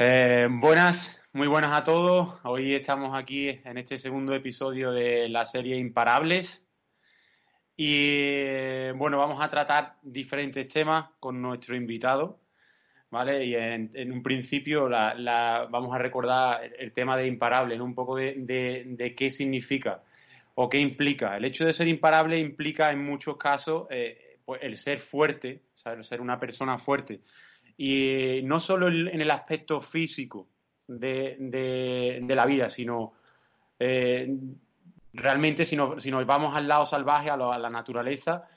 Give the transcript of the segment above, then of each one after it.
Eh, buenas, muy buenas a todos. Hoy estamos aquí en este segundo episodio de la serie Imparables. Y bueno, vamos a tratar diferentes temas con nuestro invitado. ¿Vale? Y en, un principio vamos a recordar el tema de imparable, un poco de, qué significa o qué implica. El hecho de ser imparable implica en muchos casos eh, pues el ser fuerte, el ser una persona fuerte. Y no solo en el aspecto físico de, la vida, sino eh, realmente si nos, vamos al lado salvaje, a, la naturaleza,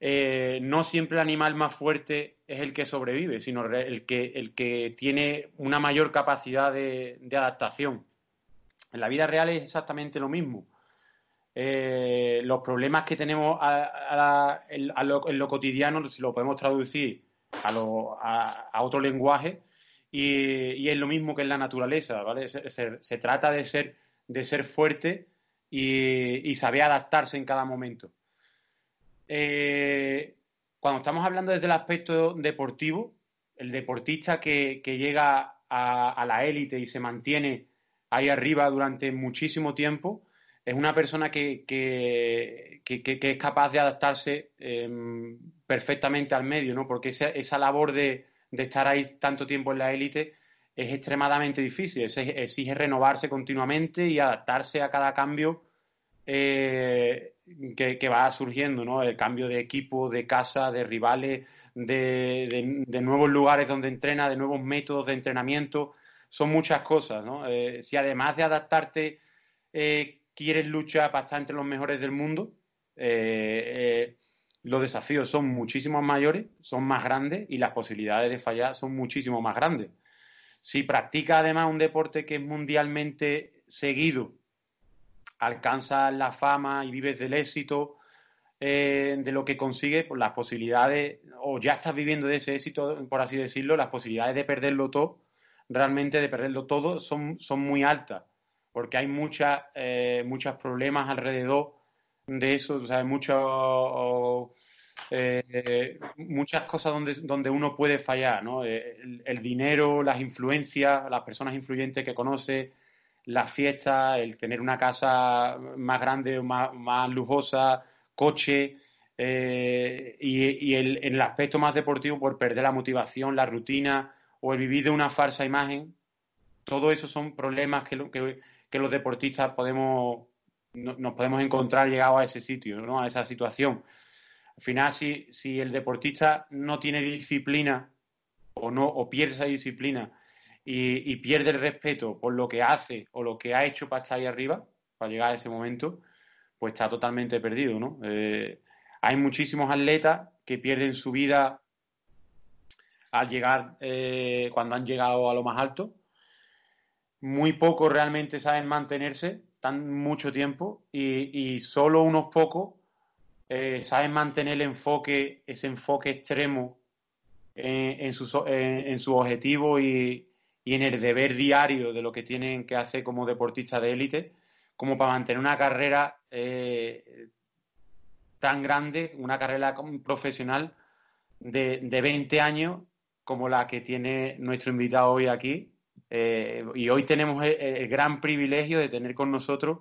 eh, no siempre el animal más fuerte es el que sobrevive, sino el que, el que tiene una mayor capacidad de, adaptación. En la vida real es exactamente lo mismo. Eh, los problemas que tenemos en, lo, cotidiano, si lo podemos traducir a, otro lenguaje y, es lo mismo que en la naturaleza, ¿vale? Se, trata de ser, de ser fuerte y, saber adaptarse en cada momento. Eh, cuando estamos hablando desde el aspecto deportivo, el deportista que, llega a, la élite y se mantiene ahí arriba durante muchísimo tiempo, es una persona que, es capaz de adaptarse em, perfectamente al medio, ¿no? Porque esa, esa labor de, estar ahí tanto tiempo en la élite es extremadamente difícil, exige renovarse continuamente y adaptarse a cada cambio eh, que, va surgiendo, ¿no? El cambio de equipo, de casa, de rivales, de, nuevos lugares donde entrena, de nuevos métodos de entrenamiento, son muchas cosas, ¿no? Eh, si además de adaptarte eh, quieres luchar para estar entre los mejores del mundo, los desafíos son muchísimo mayores, son más grandes y las posibilidades de fallar son muchísimo más grandes. Si practicas además un deporte que es mundialmente seguido, alcanzas la fama y vives del éxito eh, de lo que consigues, pues las posibilidades, o ya estás viviendo de ese éxito, por así decirlo, las posibilidades de perderlo todo, realmente de perderlo todo, son, son muy altas, porque hay muchas, eh, muchos problemas alrededor de eso, o sea, mucho, eh, muchas cosas donde, donde uno puede fallar, ¿no? Eh, el, dinero, las influencias, las personas influyentes que conoce, las fiestas, el tener una casa más grande o más, más lujosa, coche, eh, y, el, en el aspecto más deportivo, por perder la motivación, la rutina o el vivir de una falsa imagen, todo eso son problemas que, que, que los deportistas podemos nos podemos encontrar llegados a ese sitio, ¿no? a esa situación. Al final, si, si el deportista no tiene disciplina o no o pierde esa disciplina y, pierde el respeto por lo que hace o lo que ha hecho para estar ahí arriba, para llegar a ese momento, pues está totalmente perdido, ¿no? Eh, hay muchísimos atletas que pierden su vida al llegar, eh, cuando han llegado a lo más alto. Muy pocos realmente saben mantenerse tan mucho tiempo y, solo unos pocos eh, saben mantener el enfoque, ese enfoque extremo en, su, en, su, objetivo y, en el deber diario de lo que tienen que hacer como deportistas de élite, como para mantener una carrera eh, tan grande, una carrera profesional de, de 20 años como la que tiene nuestro invitado hoy aquí, eh, y hoy tenemos el, gran privilegio de tener con nosotros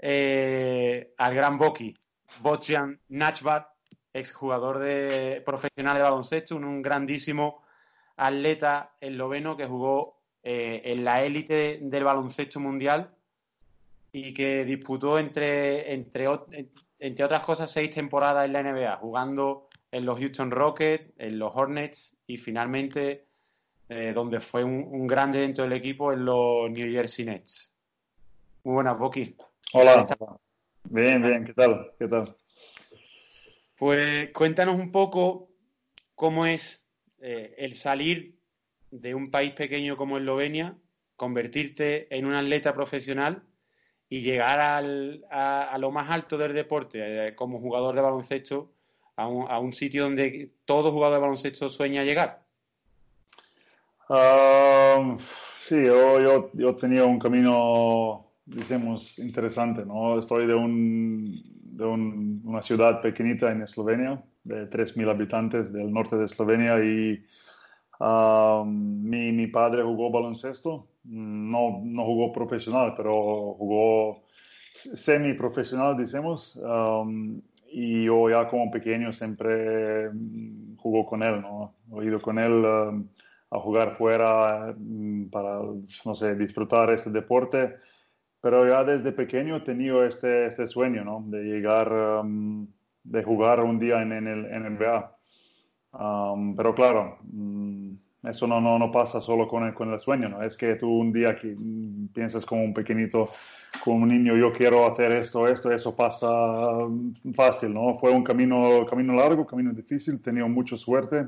eh, al gran Boki, Bojan Nachbat, exjugador de, profesional de baloncesto, un, grandísimo atleta esloveno que jugó eh, en la élite del baloncesto mundial y que disputó entre, entre, entre otras cosas seis temporadas en la NBA, jugando en los Houston Rockets, en los Hornets y finalmente eh, donde fue un, grande dentro del equipo en los New Jersey Nets. Muy buenas, Boki. Hola. Bien, bien, ¿qué tal? ¿Qué tal? Pues cuéntanos un poco cómo es eh, el salir de un país pequeño como Eslovenia, convertirte en un atleta profesional y llegar a, lo más alto del deporte eh, como jugador de baloncesto a un, sitio donde todo jugador de baloncesto sueña llegar? Sí, yo, yo, yo, tenía un camino, digamos, interesante, ¿no? Estoy de, un, de una ciudad pequeñita en Eslovenia, de 3.000 habitantes del norte de Eslovenia y mi, mi padre jugó baloncesto no, no jugó profesional, pero jugó semi-profesional, decimos. Um, y yo ya como pequeño siempre jugó con él, ¿no? He ido con él um, a jugar fuera mm, para, no sé, disfrutar este deporte. Pero ya desde pequeño he tenido este, este sueño, ¿no? De llegar, um, de jugar un día en, el NBA. pero claro, mm, eso no, no, no pasa solo con el, con el sueño, ¿no? Es que tú un día que piensas como un pequeñito, como un niño, yo quiero hacer esto, esto, eso pasa fácil, ¿no? Fue un camino, camino largo, camino difícil, tenido mucha suerte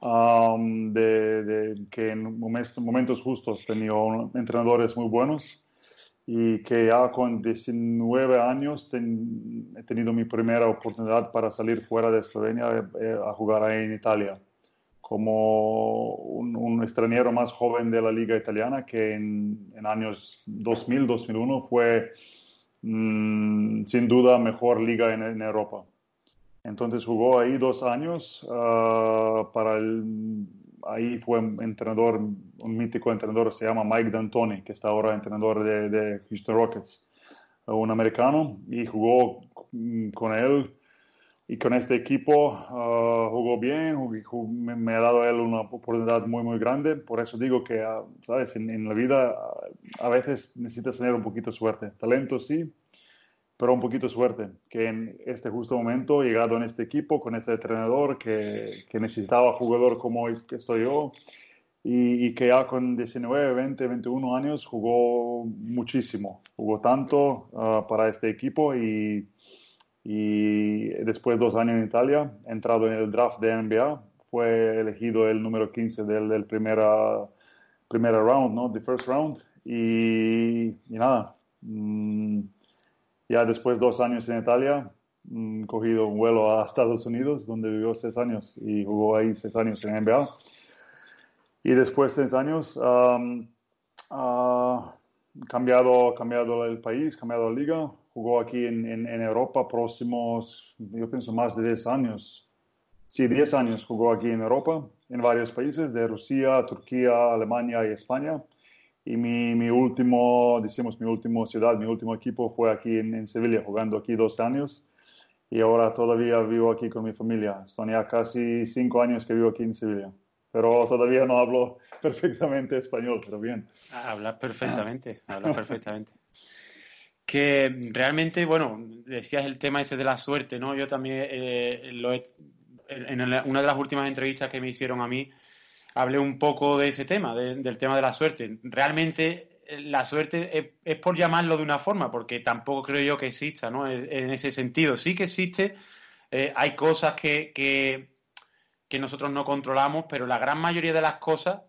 um, de, de, que en momentos, justos tenido entrenadores muy buenos y que ya con 19 años he tenido mi primera oportunidad para salir fuera de Eslovenia eh, a jugar ahí en Italia como un, extranjero más joven de la liga italiana que en, años 2000, 2001 fue mm, sin duda mejor liga en, Europa. Entonces jugó ahí dos años ah, ahí fue entrenador, un mítico entrenador, se llama Mike D'Antoni, que está ahora entrenador de, de Houston Rockets, un americano, y jugó con él y con este equipo ah, jugó bien, me, ha dado él una oportunidad muy, muy grande. Por eso digo que, ah, ¿sabes? En, la vida ah, a veces necesitas tener un poquito de suerte. Talento sí, pero un poquito de suerte. Que en este justo momento, llegado en este equipo, con este entrenador que, que necesitaba jugador como estoy yo, y, y, que ya con 19, 20, 21 años jugó muchísimo. Jugó tanto para este equipo y y después de dos años en Italia, entrado en el draft de NBA, fue elegido el número 15 del, del primera, primera round, ¿no? The first round. Y, y nada, mm, ya después de dos años en Italia, mm, cogido un vuelo a Estados Unidos, donde vivió seis años y jugó ahí seis años en NBA. Y después de seis años, um, cambiado, cambiado el país, cambiado la liga, jugó aquí en, en, Europa próximos, yo pienso, más de 10 años. Sí, 10 años jugó aquí en Europa, en varios países, de Rusia, Turquía, Alemania y España. Y mi, mi último, decimos, mi último ciudad, mi último equipo fue aquí en, en Sevilla, jugando aquí dos años. Y ahora todavía vivo aquí con mi familia. Son ya casi cinco años que vivo aquí en Sevilla. Pero todavía no hablo perfectamente español, pero bien. Hablas perfectamente, hablas perfectamente que realmente, bueno, decías el tema ese de la suerte, ¿no? Yo también eh, lo he, en una de las últimas entrevistas que me hicieron a mí, hablé un poco de ese tema, del tema de la suerte. Realmente eh, la suerte es, por llamarlo de una forma, porque tampoco creo yo que exista, ¿no? En, ese sentido, sí que existe, eh, hay cosas que, que, que, nosotros no controlamos, pero la gran mayoría de las cosas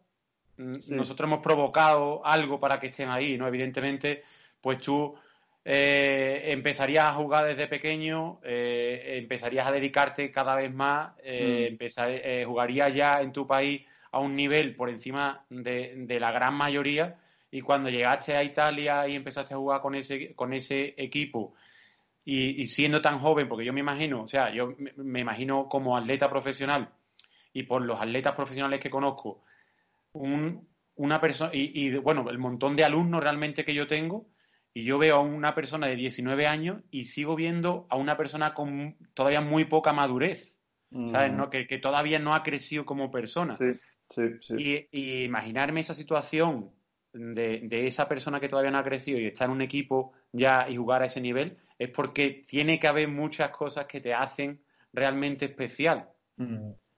mm, nosotros hemos provocado algo para que estén ahí, ¿no? Evidentemente, pues tú eh, empezarías a jugar desde pequeño, eh, empezarías a dedicarte cada vez más, eh, mm. jugarías ya en tu país a un nivel por encima de, la gran mayoría y cuando llegaste a Italia y empezaste a jugar con ese, con ese equipo y, siendo tan joven, porque yo me imagino, o sea, yo me, imagino como atleta profesional y por los atletas profesionales que conozco, una persona, y, y bueno, el montón de alumnos realmente que yo tengo, y yo veo a una persona de 19 años y sigo viendo a una persona con todavía muy poca madurez, ¿sabes? ¿no? Que, todavía no ha crecido como persona. Sí, sí, sí. Y, imaginarme esa situación de, esa persona que todavía no ha crecido y estar en un equipo ya y jugar a ese nivel, es porque tiene que haber muchas cosas que te hacen realmente especial.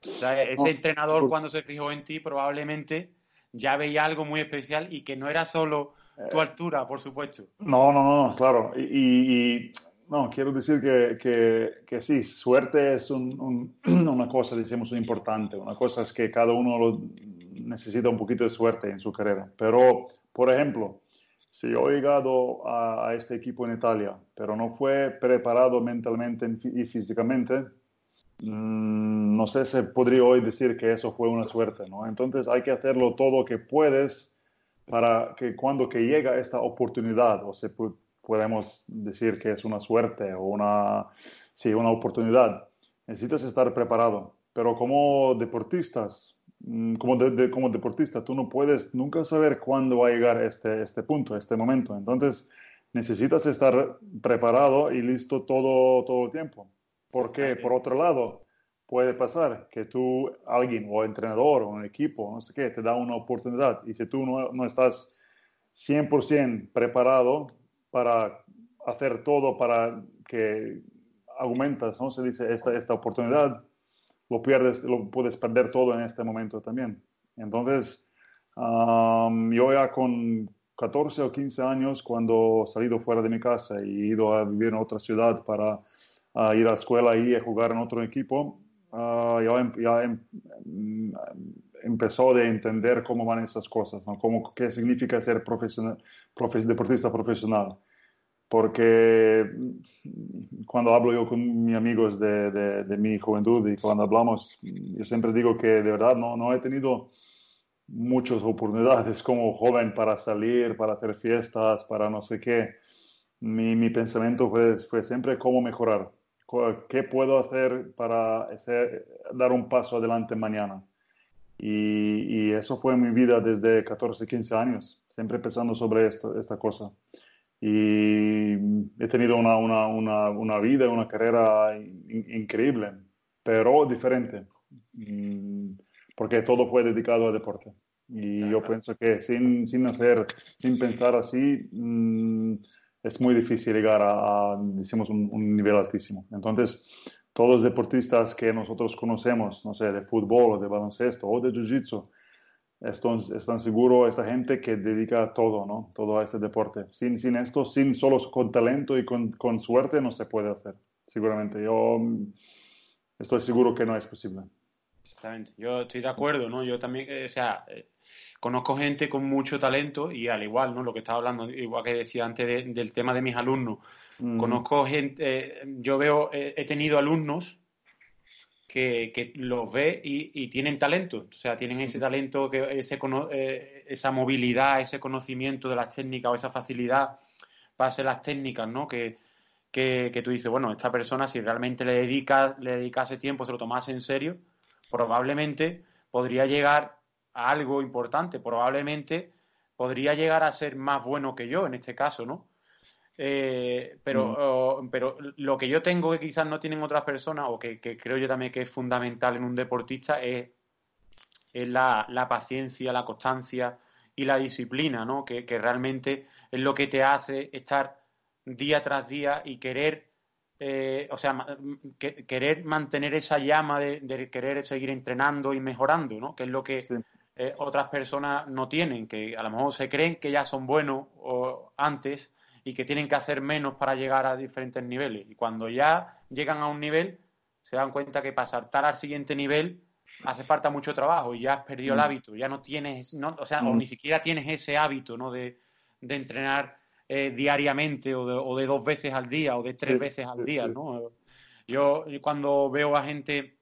ese entrenador cuando se fijó en ti probablemente ya veía algo muy especial y que no era solo tu altura, por supuesto. No, no, no, claro. Y, no, quiero decir que, que, que sí, suerte es un, una cosa, decimos, importante. Una cosa es que cada uno lo, necesita un poquito de suerte en su carrera. Pero, por ejemplo, si yo he llegado a, este equipo en Italia, pero no fue preparado mentalmente y físicamente, mm, no sé si podría hoy decir que eso fue una suerte, ¿no? Entonces hay que hacerlo todo lo que puedes para que cuando que llega esta oportunidad, o se podemos decir que es una suerte o una, sí, una oportunidad. Necesitas estar preparado. Pero como deportistas, mm, como, como deportista, tú no puedes nunca saber cuándo va a llegar este, este punto, este momento. Entonces, necesitas estar preparado y listo todo, todo el tiempo. Porque, por otro lado, puede pasar que tú, alguien o entrenador o un equipo, no sé qué, te da una oportunidad y si tú no, no estás 100% preparado, para hacer todo para que aumentas, ¿no? Se dice, esta, esta oportunidad, lo pierdes, lo puedes perder todo en este momento también. Entonces, yo ya con 14 o 15 años, cuando he salido fuera de mi casa y he ido a vivir en otra ciudad para ir a la escuela y jugar en otro equipo, uh, ya, em, ya em, empezó de entender cómo van esas cosas, ¿no? Cómo, qué significa ser profesional, deportista profesional. Porque cuando hablo yo con mis amigos de, de, mi juventud y cuando hablamos, yo siempre digo que de verdad no, no he tenido muchas oportunidades como joven para salir, para hacer fiestas, para no sé qué. Mi, mi pensamiento fue, fue siempre cómo mejorar, qué puedo hacer para hacer, dar un paso adelante mañana. Y, y, eso fue mi vida desde 14, 15 años, siempre pensando sobre esto, esta cosa. Y he tenido una, una, una, una vida, una carrera increíble, pero diferente, mm, porque todo fue dedicado al deporte. Y yo pienso que sin, sin hacer, sin pensar así, mm, es muy difícil llegar a, decimos, un, un, nivel altísimo. Entonces, todos los deportistas que nosotros conocemos, no sé, de fútbol o de baloncesto o de jiu-jitsu, están, están seguros esta gente que dedica todo, ¿no? Todo a este deporte. Sin, sin esto, sin solo con talento y con, con suerte, no se puede hacer. Seguramente. Yo mm, estoy seguro que no es posible. Exactamente. Yo estoy de acuerdo, ¿no? Yo también, eh, o sea, eh, conozco gente con mucho talento y al igual, ¿no? Lo que estaba hablando, igual que decía antes del tema de mis alumnos. Conozco gente, eh, yo veo, eh, he tenido alumnos que, que los ve y, tienen talento, o sea, tienen ese talento, que ese, eh, esa movilidad, ese conocimiento de las técnicas o esa facilidad para hacer las técnicas, ¿no? Que, que, que, tú dices, bueno, esta persona si realmente le dedica, le dedicase tiempo, se lo tomase en serio, probablemente podría llegar a algo importante, probablemente podría llegar a ser más bueno que yo en este caso, ¿no? Eh, pero, mm. pero lo que yo tengo que quizás no tienen otras personas, o que, creo yo también que es fundamental en un deportista, es, es la, paciencia, la constancia y la disciplina, ¿no? Que, realmente es lo que te hace estar día tras día y querer, eh, o sea, querer mantener esa llama de, querer seguir entrenando y mejorando, ¿no? Que es lo que eh, otras personas no tienen, que a lo mejor se creen que ya son buenos o antes y que tienen que hacer menos para llegar a diferentes niveles. Y cuando ya llegan a un nivel, se dan cuenta que para saltar al siguiente nivel hace falta mucho trabajo y ya has perdido el mm. hábito, ya no tienes, no, o sea, o mm. ni siquiera tienes ese hábito, ¿no? De, de entrenar eh, diariamente o de, o de, dos veces al día o de tres veces al día, ¿no? Yo cuando veo a gente,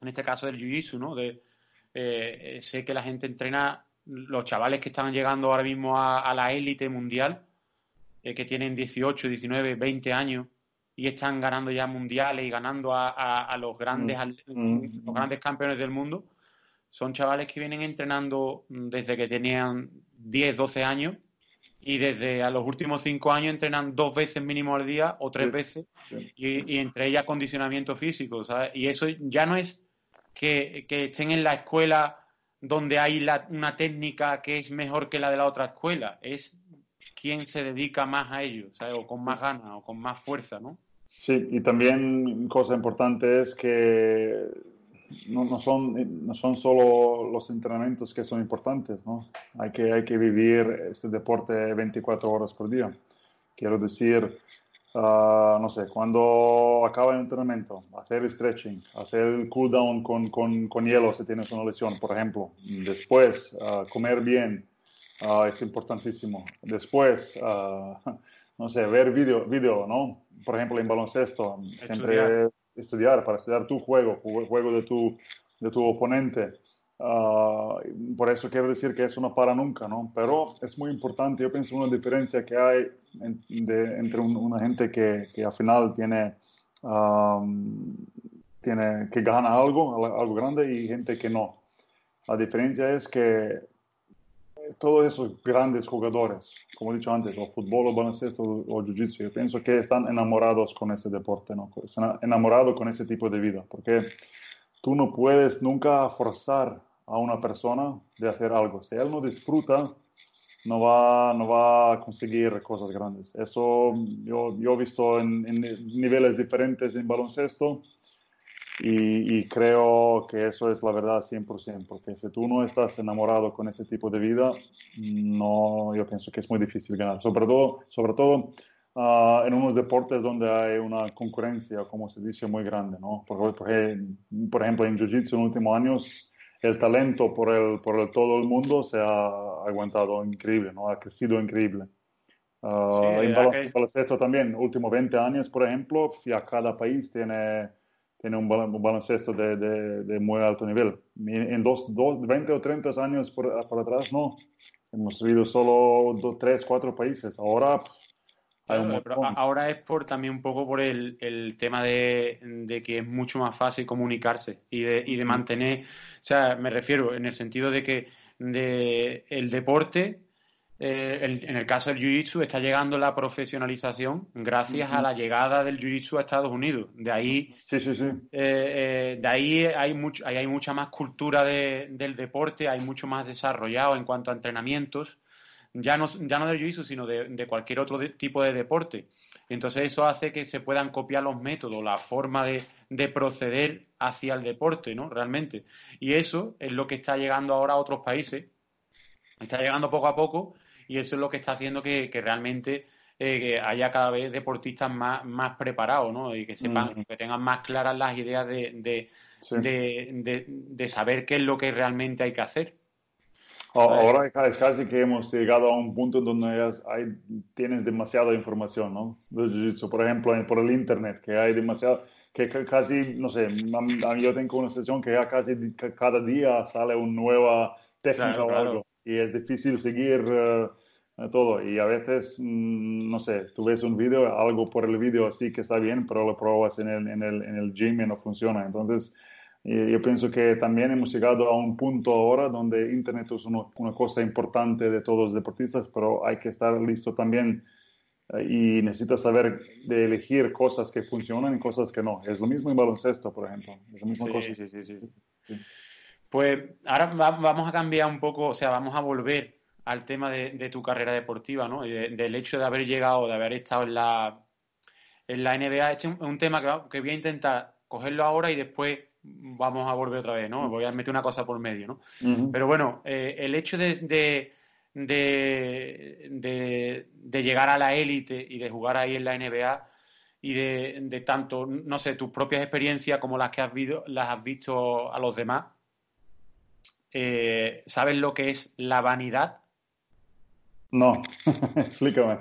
en este caso del Jiu-Jitsu, ¿no? De, eh, sé que la gente entrena, los chavales que están llegando ahora mismo a la élite mundial, eh, que tienen 18, 19, 20 años y están ganando ya mundiales y ganando a, los, grandes, mm. Mm. los grandes campeones del mundo, son chavales que vienen entrenando desde que tenían 10, 12 años y desde a los últimos cinco años entrenan dos veces mínimo al día o tres veces Y, entre ellas condicionamiento físico, ¿sabes? Y eso ya no es que, estén en la escuela donde hay una técnica que es mejor que la de la otra escuela, es quién se dedica más a ello, o con más ganas o con más fuerza, ¿no? Sí, y también cosa importante es que no, son, no son solo los entrenamientos que son importantes, ¿no? Hay que, hay que vivir este deporte 24 horas por día. Quiero decir, ah, no sé, cuando acaba el entrenamiento, hacer stretching, hacer el cool down con, con, con hielo si tienes una lesión, por ejemplo. Después, ah, comer bien es importantísimo. Después, no sé, ver video, video, ¿no? Por ejemplo, en baloncesto, siempre estudiar para estudiar tu juego, juego de tu, de tu oponente. Ah, por eso quiero decir que eso no para nunca, ¿no? Pero es muy importante, yo pienso una diferencia que hay entre una gente que, que, al final tiene, tiene, que gana algo, algo grande y gente que no. La diferencia es que todos esos grandes jugadores, como he dicho antes, o fútbol, o baloncesto, o jiu-jitsu, yo pienso que están enamorados con ese deporte, ¿no? Están enamorados con ese tipo de vida, porque tú no puedes nunca forzar a una persona de hacer algo. Si él no disfruta, no va, no va a conseguir cosas grandes. Eso yo, yo he visto en, en niveles diferentes en baloncesto y, creo que eso es la verdad 100%, porque si tú no estás enamorado con ese tipo de vida, no, yo pienso que es muy difícil ganar. Sobre todo, sobre todo uh, en unos deportes donde hay una concurrencia, como se dice, muy grande, ¿no? Porque, por ejemplo, en Jiu-Jitsu en los últimos años, el talento por, el, por el, todo el mundo se ha aguantado increíble, ¿no? Ha crecido increíble. Uh, en baloncesto también, últimos 20 años, por ejemplo, ya cada país tiene tiene un, baloncesto de, de, muy alto nivel. En dos, dos, 20 o 30 años por, por atrás, no. Hemos vivido solo dos, tres, cuatro países. Ahora hay un ahora es por también un poco por el, el tema de, de, que es mucho más fácil comunicarse y de, y de mantener, o sea, me refiero en el sentido de que de el deporte eh, en el caso del Jiu-Jitsu está llegando la profesionalización gracias a la llegada del Jiu-Jitsu a Estados Unidos. De ahí, sí, sí, sí. Eh, eh, de ahí hay, mucho, hay mucha más cultura del deporte, hay mucho más desarrollado en cuanto a entrenamientos, ya no, ya no del Jiu-Jitsu, sino de, cualquier otro tipo de deporte. Entonces eso hace que se puedan copiar los métodos, la forma de, de proceder hacia el deporte, ¿no? Realmente. Y eso es lo que está llegando ahora a otros países. Está llegando poco a poco y eso es lo que está haciendo que, realmente eh, haya cada vez deportistas más, más preparados, ¿no? Y que sepan, que tengan más claras las ideas de, de, saber qué es lo que realmente hay que hacer. Ahora es casi que hemos llegado a un punto donde hay, tienes demasiada información, ¿no? Por ejemplo, por el Internet, que hay demasiado, que casi, no sé, yo tengo una sesión que ya casi cada día sale una nueva técnica o algo y es difícil seguir eh, todo. Y a veces, mm, no sé, tú ves un vídeo, algo por el vídeo así que está bien, pero lo pruebas en el, en el, en el gym y no funciona. Entonces, yo pienso que también hemos llegado a un punto ahora donde Internet es una, una cosa importante de todos los deportistas, pero hay que estar listo también eh, y necesitas saber de elegir cosas que funcionan y cosas que no. Es lo mismo en baloncesto, por ejemplo. Es la misma cosa. Sí, sí, sí. sí. Pues ahora vamos a cambiar un poco, o sea, vamos a volver al tema de, tu carrera deportiva, ¿no? del hecho de haber llegado, de haber estado en la, en la NBA. Este es un, tema que, voy a intentar cogerlo ahora y después vamos a volver otra vez, ¿no? Voy a meter una cosa por medio, ¿no? Pero bueno, eh, el hecho de, de, de, llegar a la élite y de jugar ahí en la NBA y de, tanto, no sé, tus propias experiencias como las que has, visto, las has visto a los demás, eh, ¿sabes lo que es la vanidad? No, explícame.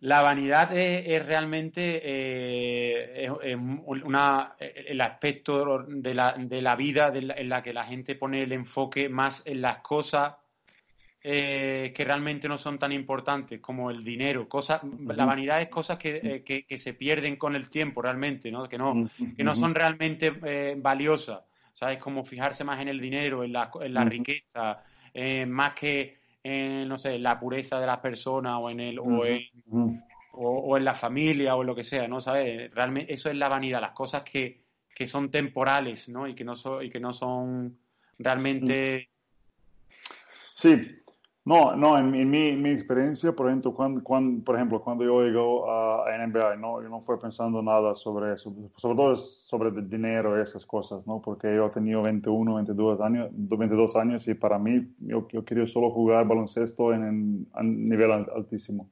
La vanidad es, realmente eh, una, el aspecto de la, de la vida en la que la gente pone el enfoque más en las cosas eh, que realmente no son tan importantes como el dinero. Cosas, La vanidad es cosas que, que, se pierden con el tiempo realmente, ¿no? que, no, que no son realmente valiosas. ¿Sabes? Como fijarse más en el dinero, en la, en la riqueza, eh, más que en, no sé, la pureza de las personas o en el, o, en, o, en la familia o en lo que sea, ¿no? ¿Sabes? Realmente eso es la vanidad, las cosas que, que son temporales, ¿no? Y que no son, y que no son realmente... Sí, no, no, en, mi, mi, experiencia, por ejemplo, cuando, cuando, por ejemplo, cuando yo llego a, NBA, ¿no? yo no fui pensando nada sobre eso, sobre todo sobre el dinero y esas cosas, ¿no? porque yo tenía 21, 22 años, 22 años y para mí yo, yo quería solo jugar baloncesto en, en nivel altísimo.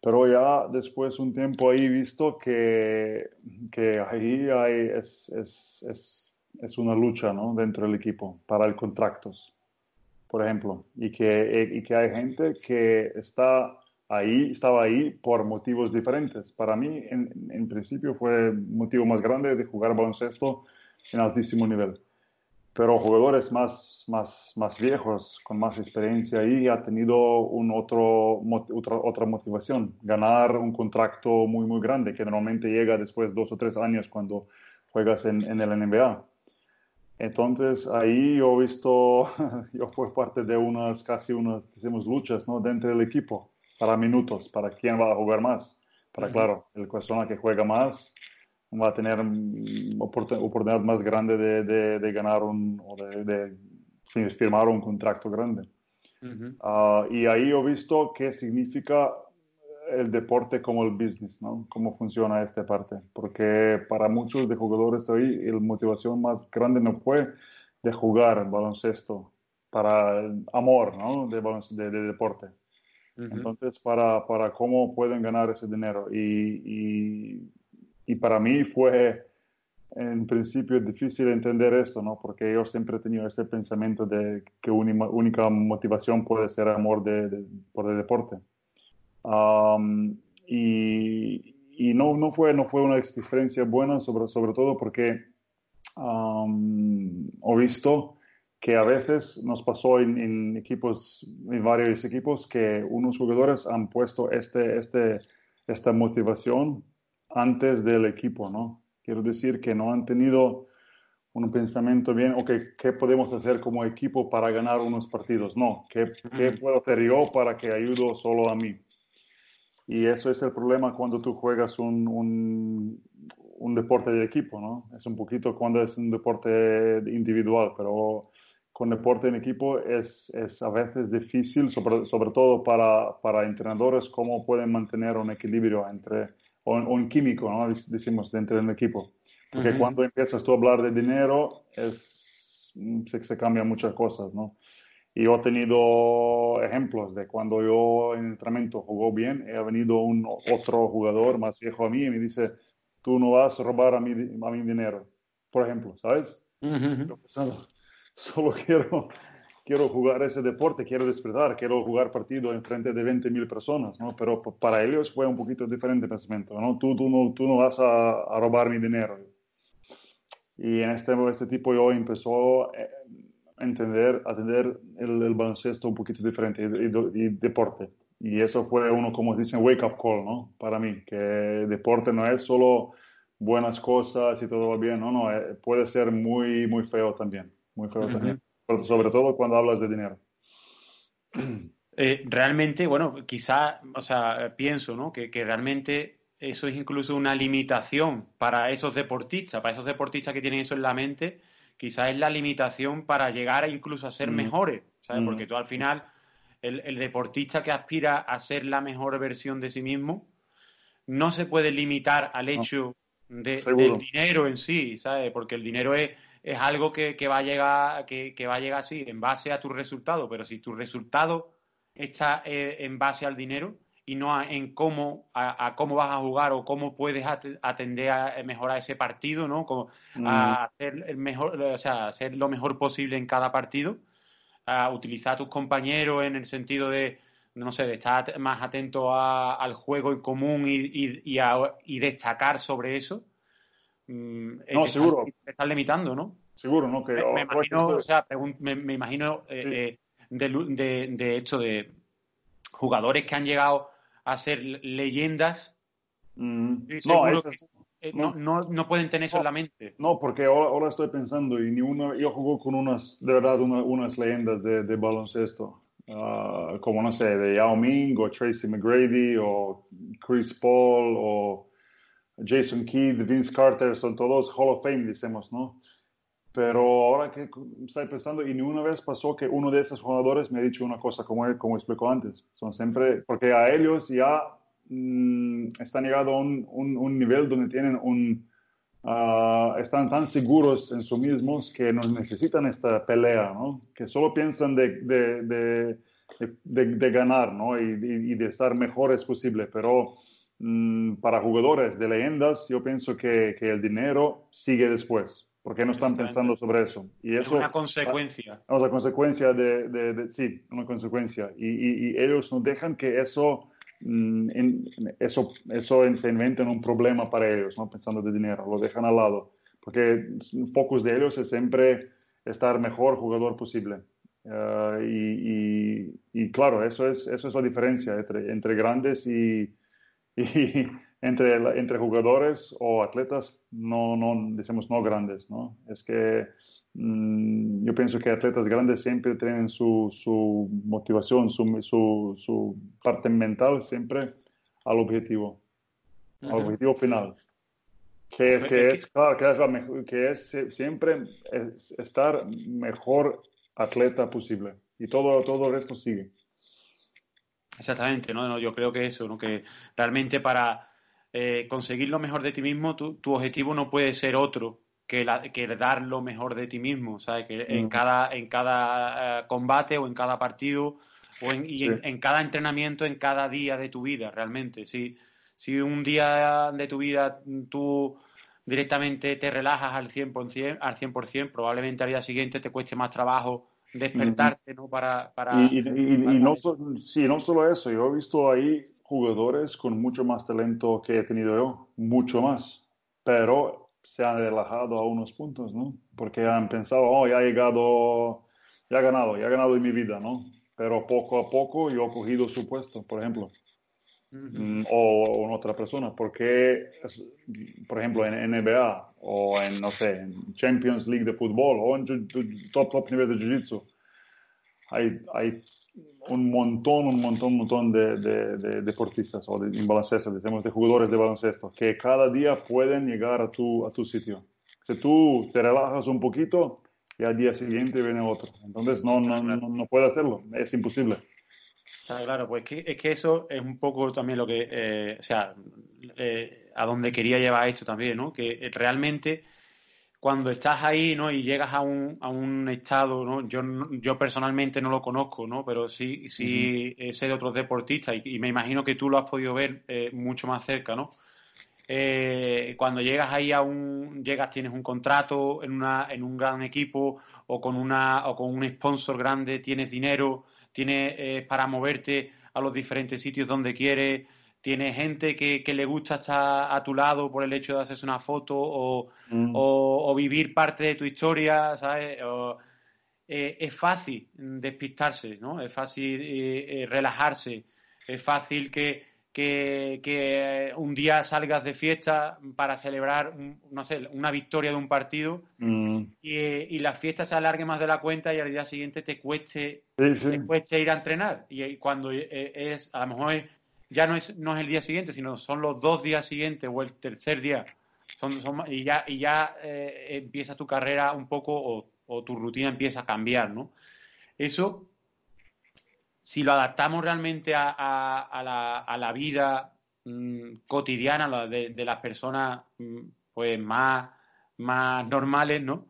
Pero ya después un tiempo ahí visto que, que ahí hay, es, es, es, es una lucha ¿no? dentro del equipo para el contratos, por ejemplo, y que, y que hay gente que está ahí, estaba ahí por motivos diferentes. Para mí, en, en principio, fue el motivo más grande de jugar baloncesto en altísimo nivel pero jugadores más, más, más viejos, con más experiencia ahí, ha tenido un otro, otra, otra motivación, ganar un contrato muy, muy grande, que normalmente llega después de dos o tres años cuando juegas en, en el NBA. Entonces ahí yo he visto, yo fui parte de unas, casi unas, decimos, luchas, ¿no? Dentro del equipo, para minutos, para quién va a jugar más. Para, claro, el persona que juega más va a tener oportunidad más grande de, de, ganar un, o de, de, firmar un contrato grande. Ah, y ahí he visto qué significa el deporte como el business, ¿no? Cómo funciona esta parte. Porque para muchos de jugadores de hoy, la motivación más grande no fue de jugar baloncesto para el amor, ¿no? De, de, de deporte. Entonces, para, para cómo pueden ganar ese dinero. Y, y y para mí fue en principio difícil entender esto, ¿no? Porque yo siempre he tenido ese pensamiento de que una única motivación puede ser amor de, por el deporte. Y, y no, no, fue, no fue una experiencia buena, sobre, sobre todo porque he visto que a veces nos pasó en, en, equipos, en varios equipos, que unos jugadores han puesto este, este, esta motivación antes del equipo, ¿no? Quiero decir que no han tenido un pensamiento bien, ok, ¿qué podemos hacer como equipo para ganar unos partidos? No, ¿qué, ¿qué puedo hacer yo para que ayudo solo a mí? Y eso es el problema cuando tú juegas un, un, un, deporte de equipo, ¿no? Es un poquito cuando es un deporte individual, pero con deporte en equipo es, es a veces difícil, sobre, sobre todo para, para entrenadores, cómo pueden mantener un equilibrio entre o, un químico, ¿no? decimos, dentro del equipo. Porque cuando empiezas tú a hablar de dinero, es, se, se cambian muchas cosas, ¿no? Y yo he tenido ejemplos de cuando yo en el entrenamiento jugó bien, ha venido un otro jugador más viejo a mí y me dice, tú no vas a robar a mi, a mi dinero, por ejemplo, ¿sabes? solo quiero quiero jugar ese deporte, quiero despertar, quiero jugar partido en frente de 20.000 personas, ¿no? Pero para ellos fue un poquito diferente pensamiento, ¿no? Tú, tú, no, tú no vas a, a robar mi dinero. Y en este, este tipo yo empezó a entender, a entender el, el baloncesto un poquito diferente y, y, deporte. Y eso fue uno, como dicen, wake up call, ¿no? Para mí, que deporte no es solo buenas cosas y todo va bien, no, no, eh, puede ser muy, muy feo también, muy feo también sobre todo cuando hablas de dinero. Eh, realmente, bueno, quizá, o sea, pienso, ¿no? Que, realmente eso es incluso una limitación para esos deportistas, para esos deportistas que tienen eso en la mente, quizás es la limitación para llegar a incluso a ser mm. mejores, ¿sabes? Mm. Porque tú al final, el, deportista que aspira a ser la mejor versión de sí mismo, no se puede limitar al hecho del dinero en sí, ¿sabes? Porque el dinero es es algo que, va a llegar, que, va a llegar así, en base a tu resultado, pero si tu resultado está eh, en base al dinero y no en cómo, a, cómo vas a jugar o cómo puedes atender a mejorar ese partido, ¿no? Como, a hacer el mejor, o sea, hacer lo mejor posible en cada partido, a utilizar a tus compañeros en el sentido de, no sé, de estar más atento al juego en común y, y, y destacar sobre eso Mm, no, seguro. Estás, limitando, ¿no? Seguro, ¿no? Que, me, imagino, o sea, me, imagino eh, eh, de, de, hecho de jugadores que han llegado a ser leyendas. Mm. no, eh, no, no, no, pueden tener eso en la mente. No, porque ahora, estoy pensando y ni uno, yo juego con unas, de verdad, unas leyendas de, de baloncesto. Ah, como no sé, de Yao Ming o Tracy McGrady o Chris Paul o Jason Kidd, Vince Carter, son todos Hall of Fame, decimos, ¿no? Pero ahora que estoy pensando, y ni una vez pasó que uno de esos jugadores me ha dicho una cosa como, él, como explicó antes. Son siempre, porque a ellos ya mm, están llegando a un, un, nivel donde tienen un, uh, están tan seguros en sí mismos que no necesitan esta pelea, ¿no? Que solo piensan de, de, de de, ganar ¿no? y, de estar mejores posible, pero mm, para jugadores de leyendas yo pienso que, que, el dinero sigue después, porque no están pensando sobre eso. Y eso es una consecuencia. Es una consecuencia de, de, sí, una consecuencia. Y, y, ellos no dejan que eso, mm, eso, eso se inventen un problema para ellos, ¿no? pensando de dinero, lo dejan al lado, porque pocos de ellos es siempre estar mejor jugador posible. Ah, y, claro, eso es, eso es la diferencia entre, entre grandes y, entre, entre jugadores o atletas no, no, decimos no grandes, ¿no? Es que mm, yo pienso que atletas grandes siempre tienen su, su motivación, su, su, su, parte mental siempre al objetivo, al objetivo final. Que, que, es, claro, que es, mejor, que es siempre estar mejor atleta posible. Y todo, todo el resto sigue. Exactamente, ¿no? Yo creo que eso, ¿no? Que realmente para eh, conseguir lo mejor de ti mismo, tu, objetivo no puede ser otro que, la, que, dar lo mejor de ti mismo, ¿sabes? Que en cada, en cada eh, combate o en cada partido o en, y en, cada entrenamiento, en cada día de tu vida, realmente. Si, si un día de tu vida tú directamente te relajas al 100%, al 100% probablemente al día siguiente te cueste más trabajo despertarte, ¿no? Para, para, y, no, sí, no solo eso, yo he visto ahí jugadores con mucho más talento que he tenido yo, mucho más, pero se han relajado a unos puntos, ¿no? Porque han pensado, oh, ya he llegado, ya he ganado, ya he ganado en mi vida, ¿no? Pero poco a poco yo he cogido su puesto, por ejemplo. Mm, o, en otra persona, porque, por ejemplo, en NBA o en, no sé, en Champions League de fútbol o en top, top nivel de Jiu-Jitsu, hay, hay un montón, un montón, un montón de, de, deportistas o de, baloncesto, decimos de jugadores de baloncesto, que cada día pueden llegar a tu, a tu sitio. Si tú te relajas un poquito y al día siguiente viene otro. Entonces no, no, no, no puede hacerlo, es imposible claro, pues que, es que eso es un poco también lo que, eh, o sea, eh, a donde quería llevar esto también, ¿no? Que realmente cuando estás ahí, ¿no? Y llegas a un, a un estado, ¿no? Yo, yo personalmente no lo conozco, ¿no? Pero sí, sí sé de otros deportistas y, me imagino que tú lo has podido ver eh, mucho más cerca, ¿no? cuando llegas ahí a un, llegas, tienes un contrato en, una, en un gran equipo o con, una, o con un sponsor grande, tienes dinero, tienes eh, para moverte a los diferentes sitios donde quieres, tienes gente que, le gusta estar a tu lado por el hecho de hacerse una foto o, mm. vivir parte de tu historia, ¿sabes? Eh, es fácil despistarse, ¿no? Es fácil eh, relajarse, es fácil que, que, un día salgas de fiesta para celebrar, no sé, una victoria de un partido mm. y, la fiesta se alargue más de la cuenta y al día siguiente te cueste, cueste ir a entrenar. Y, cuando e, es, a lo mejor ya no es, no es el día siguiente, sino son los dos días siguientes o el tercer día. Son, y ya, y ya eh, empieza tu carrera un poco o, tu rutina empieza a cambiar, ¿no? Eso si lo adaptamos realmente a, la, vida mm, cotidiana de, las personas mm, pues más, más normales, ¿no?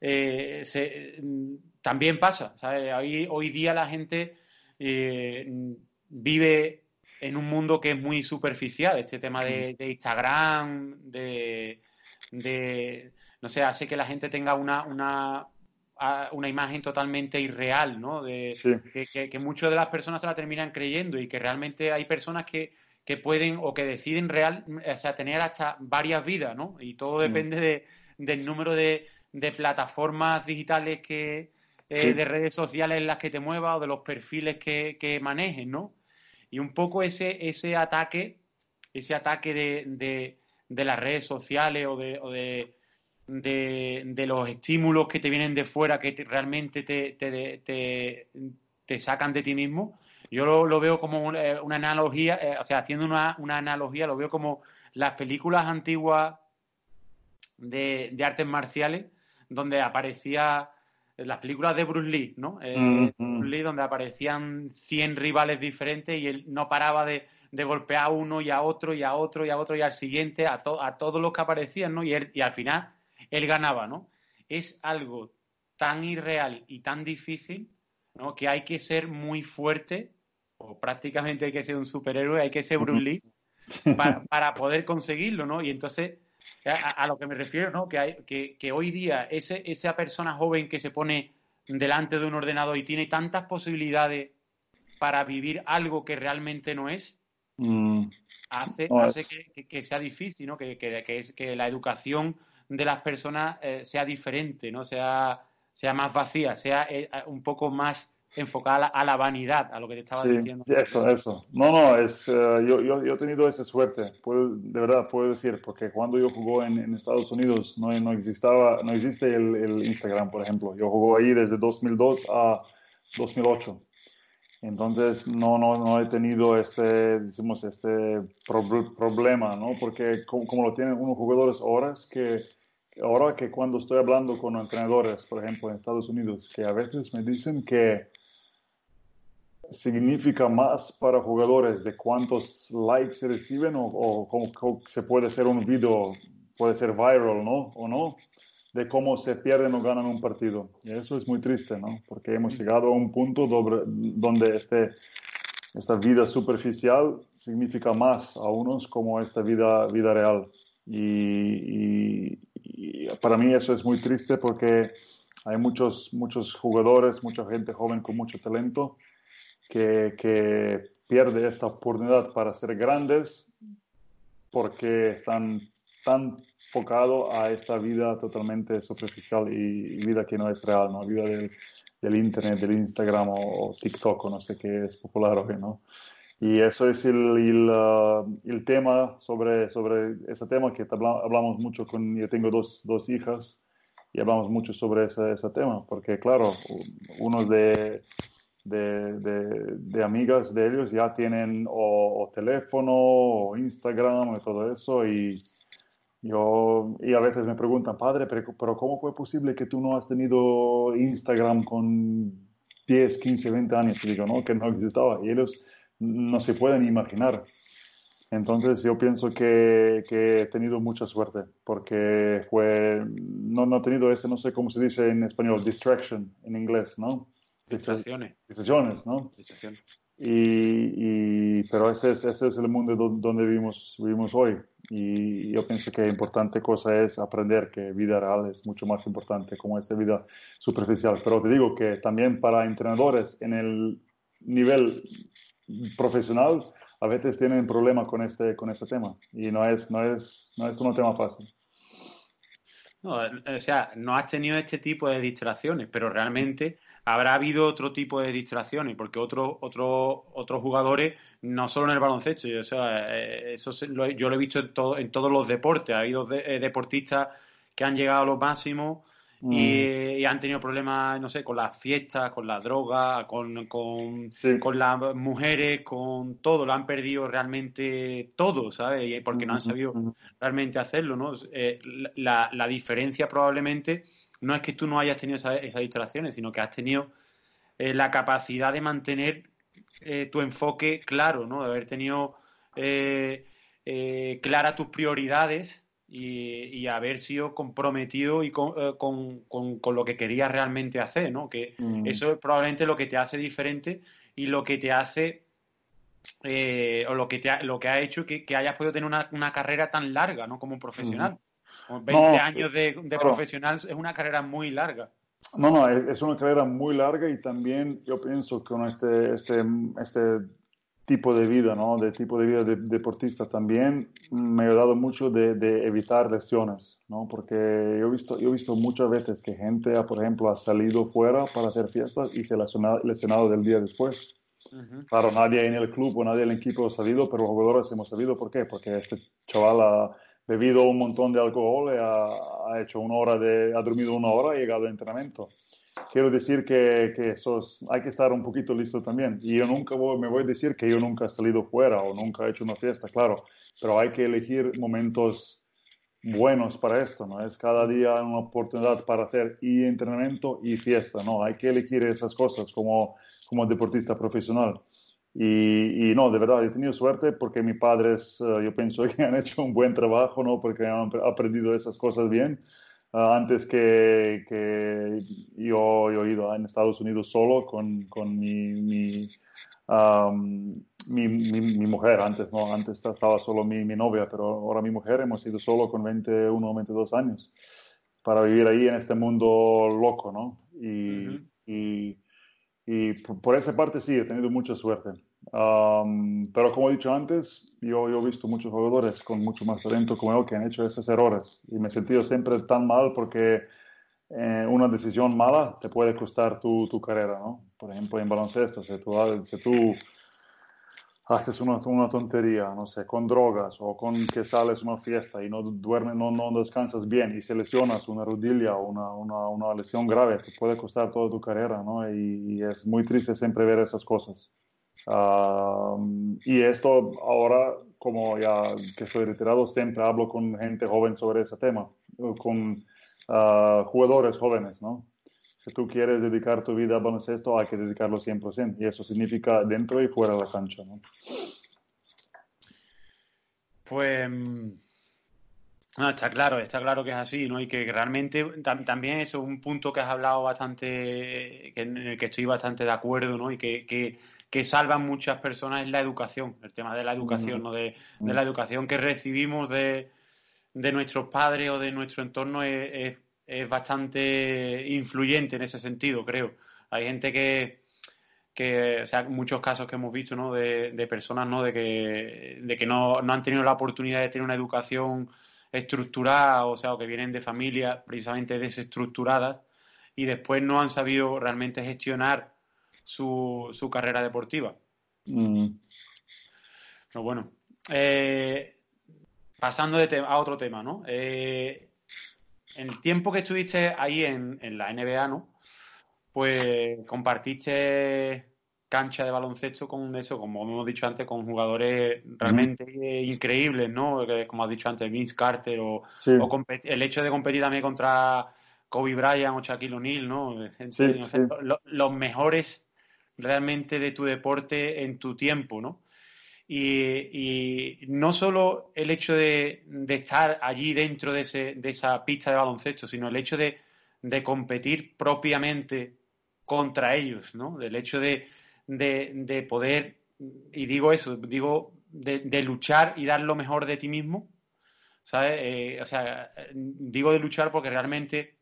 Eh, mm, también pasa, Hoy, hoy día la gente eh, vive en un mundo que es muy superficial, este tema de, Instagram, de, no sé, hace que la gente tenga una, una imagen totalmente irreal, ¿no? De, que, que, muchas de las personas se la terminan creyendo y que realmente hay personas que, que pueden o que deciden real, o sea, tener hasta varias vidas, ¿no? Y todo depende de, del número de, de plataformas digitales que, eh, de redes sociales en las que te muevas o de los perfiles que, que manejes, ¿no? Y un poco ese, ese ataque, ese ataque de, de, de las redes sociales o de, o de los estímulos que te vienen de fuera que realmente te, te, te, sacan de ti mismo. Yo lo, veo como una, eh, analogía, eh, o sea, haciendo una, una, analogía, lo veo como las películas antiguas de, de artes marciales, donde aparecía las películas de Bruce Lee, ¿no? Eh, Bruce Lee, donde aparecían 100 rivales diferentes y él no paraba de, de golpear a uno y a otro y a otro y a otro y al siguiente, a, a todos los que aparecían, ¿no? Y, él, y al final él ganaba, ¿no? Es algo tan irreal y tan difícil ¿no? que hay que ser muy fuerte, o prácticamente hay que ser un superhéroe, hay que ser Bruce Lee para, poder conseguirlo, ¿no? Y entonces, a, lo que me refiero, ¿no? Que, hay, que, que hoy día ese, esa persona joven que se pone delante de un ordenador y tiene tantas posibilidades para vivir algo que realmente no es, mm. hace, que, sea difícil, ¿no? Que, que, es, que la educación de las personas eh, sea diferente, ¿no? Sea, sea más vacía, sea eh, un poco más enfocada a la, vanidad, a lo que te estaba diciendo. Eso, eso. No, no, es, eh, yo, yo, he tenido esa suerte, de verdad puedo decir, porque cuando yo jugó en, Estados Unidos no, no, existaba, no existe el, Instagram, por ejemplo. Yo jugó ahí desde 2002 a 2008. Entonces no, no, no he tenido este, decimos, este problema, ¿no? Porque como, como, lo tienen unos jugadores ahora, que ahora que cuando estoy hablando con entrenadores, por ejemplo, en Estados Unidos, que a veces me dicen que significa más para jugadores de cuántos likes reciben o, cómo, se puede hacer un video, puede ser viral, ¿no? O no, de cómo se pierden o ganan un partido. Y eso es muy triste, ¿no? Porque hemos llegado a un punto donde este, esta vida superficial significa más a unos como esta vida, vida real. Y, y para mí eso es muy triste porque hay muchos, muchos jugadores, mucha gente joven con mucho talento que, que pierde esta oportunidad para ser grandes porque están tan enfocados a esta vida totalmente superficial y, vida que no es real, ¿no? Vida del, del Internet, del Instagram o, TikTok o no sé qué es popular hoy, ¿no? Y eso es el, el, uh, el, tema sobre, sobre ese tema que hablamos mucho con, yo tengo dos, dos hijas y hablamos mucho sobre ese, ese tema, porque claro, unos de de, de, amigas de ellos ya tienen o, teléfono o Instagram y todo eso y yo y a veces me preguntan padre pero, pero cómo fue posible que tú no has tenido Instagram con 10 15 20 años y digo no que no existaba y ellos no se pueden imaginar. Entonces yo pienso que, que, he tenido mucha suerte porque fue, no, no he tenido este, no sé cómo se dice en español, distraction en inglés, ¿no? Distracciones. Distracciones, ¿no? Distracciones. Y, y, pero ese es, ese es el mundo donde vivimos, vivimos hoy. Y yo pienso que importante cosa es aprender que vida real es mucho más importante como esta vida superficial. Pero te digo que también para entrenadores en el nivel profesional a veces tienen problema con este, con este tema y no es, no, es, no es un tema fácil. No, o sea, no has tenido este tipo de distracciones, pero realmente habrá habido otro tipo de distracciones, porque otros otros otros jugadores, no solo en el baloncesto, o sea, eh, eso yo lo he visto en, todo, en todos los deportes, ha habido eh, deportistas que han llegado a lo máximo mm. y, han tenido problemas, no sé, con las fiestas, con la droga, con, con, con, las mujeres, con todo, lo han perdido realmente todo, ¿sabes? Porque no han sabido realmente hacerlo, ¿no? Eh, la, la diferencia probablemente no es que tú no hayas tenido esas distracciones, sino que has tenido eh, la capacidad de mantener eh, tu enfoque claro, ¿no? De haber tenido eh, claras tus prioridades y, haber sido comprometido y con, lo que querías realmente hacer, ¿no? Que mm. eso es probablemente lo que te hace diferente y lo que te hace o lo que te ha, lo que ha hecho que, hayas podido tener una, carrera tan larga, ¿no? Como un profesional. 20 años de, profesional es una carrera muy larga. No, no, es, una carrera muy larga y también yo pienso que con este, este, este tipo de vida, ¿no? De tipo de vida de, deportista también me ha ayudado mucho de, evitar lesiones, ¿no? Porque yo he visto, yo he visto muchas veces que gente, por ejemplo, ha salido fuera para hacer fiestas y se ha lesionado, lesionado del día después. Claro, nadie en el club o nadie en el equipo ha salido, pero los jugadores hemos salido. ¿Por qué? Porque este chaval ha bebido un montón de alcohol, ha, hecho una hora de, ha dormido una hora y ha llegado al entrenamiento. Quiero decir que, que eso hay que estar un poquito listo también. Y yo nunca me voy a decir que yo nunca he salido fuera o nunca he hecho una fiesta, claro, pero hay que elegir momentos buenos para esto, ¿no? Es cada día una oportunidad para hacer y entrenamiento y fiesta, ¿no? Hay que elegir esas cosas como, como deportista profesional. Y, no, de verdad, he tenido suerte porque mis padres, eh, yo pienso que han hecho un buen trabajo, ¿no? Porque han aprendido esas cosas bien. Ah, antes que, que, yo, he ido en Estados Unidos solo con, con mi, mi, mi, mi, mujer. Antes no, antes estaba solo mi, mi novia, pero ahora mi mujer hemos ido solo con 21 o 22 años para vivir ahí en este mundo loco, ¿no? Y, y, y por esa parte sí, he tenido mucha suerte pero como he dicho antes, yo, yo, he visto muchos jugadores con mucho más talento como yo que han hecho esos errores y me he sentido siempre tan mal porque eh, una decisión mala te puede costar tu, tu, carrera, ¿no? Por ejemplo, en baloncesto, si tú, si tú haces una, una, tontería, no sé, con drogas o con que sales a una fiesta y no duermes, no, no descansas bien y se lesionas una rodilla o una, una, una, lesión grave, te puede costar toda tu carrera, ¿no? y es muy triste siempre ver esas cosas y esto ahora, como ya que estoy retirado, siempre hablo con gente joven sobre ese tema, con uh, jugadores jóvenes, ¿no? Si tú quieres dedicar tu vida a baloncesto, hay que dedicarlo 100%, y eso significa dentro y fuera de la cancha, ¿no? Pues no, está claro, está claro que es así, ¿no? Y que realmente también eso es un punto que has hablado bastante, en el que estoy bastante de acuerdo, ¿no? Y que, que que salvan muchas personas es la educación, el tema de la educación, ¿no? de, la educación que recibimos de, nuestros padres o de nuestro entorno es, bastante influyente en ese sentido, creo. Hay gente que, que o sea, muchos casos que hemos visto, ¿no? De, personas, ¿no? De que, de que no, no, han tenido la oportunidad de tener una educación estructurada, o sea, o que vienen de familias precisamente desestructuradas y después no han sabido realmente gestionar su, su carrera deportiva. Mm. Pero bueno, eh, pasando de a otro tema, ¿no? Eh, el tiempo que estuviste ahí en, en, la NBA, ¿no? Pues compartiste cancha de baloncesto con eso, como hemos dicho antes, con jugadores realmente increíbles, ¿no? Como has dicho antes, Vince Carter o, el hecho de competir también contra Kobe Bryant o Shaquille O'Neal, ¿no? los mejores realmente de tu deporte en tu tiempo, ¿no? Y, no solo el hecho de, estar allí dentro de, ese, de, esa pista de baloncesto, sino el hecho de, competir propiamente contra ellos, ¿no? Del hecho de, poder, y digo eso, digo de, luchar y dar lo mejor de ti mismo, ¿sabes? Eh, o sea, digo de luchar porque realmente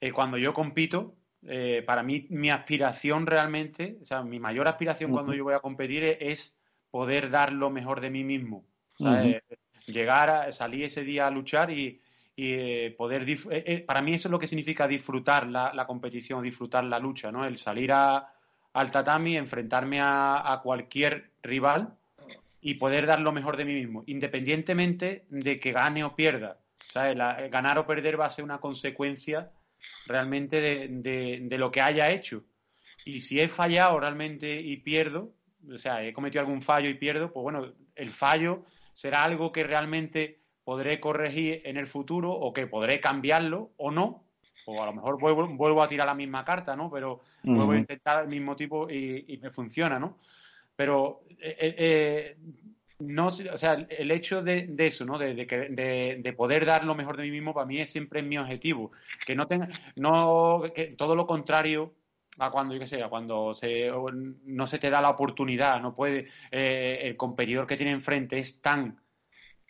eh, cuando yo compito, eh, para mí mi aspiración realmente, o sea, mi mayor aspiración cuando yo voy a competir es, poder dar lo mejor de mí mismo. llegar a salir ese día a luchar y, eh, poder eh, para mí eso es lo que significa disfrutar la, competición, disfrutar la lucha, ¿no? El salir a, al tatami, enfrentarme a, cualquier rival y poder dar lo mejor de mí mismo, independientemente de que gane o pierda. ganar o perder va a ser una consecuencia realmente de, lo que haya hecho. Y si he fallado realmente y pierdo, o sea, he cometido algún fallo y pierdo, pues bueno, el fallo será algo que realmente podré corregir en el futuro o que podré cambiarlo o no. O a lo mejor vuelvo, a tirar la misma carta, ¿no? Pero vuelvo a intentar el mismo tipo y, me funciona, ¿no? Pero eh, eh, eh no, o sea, el hecho de, eso, ¿no? De, de, poder dar lo mejor de mí mismo, para mí es siempre mi objetivo. Que no tenga, no, que todo lo contrario a cuando, yo qué sé, a cuando se, no se te da la oportunidad, no puede, eh, el competidor que tiene enfrente es tan,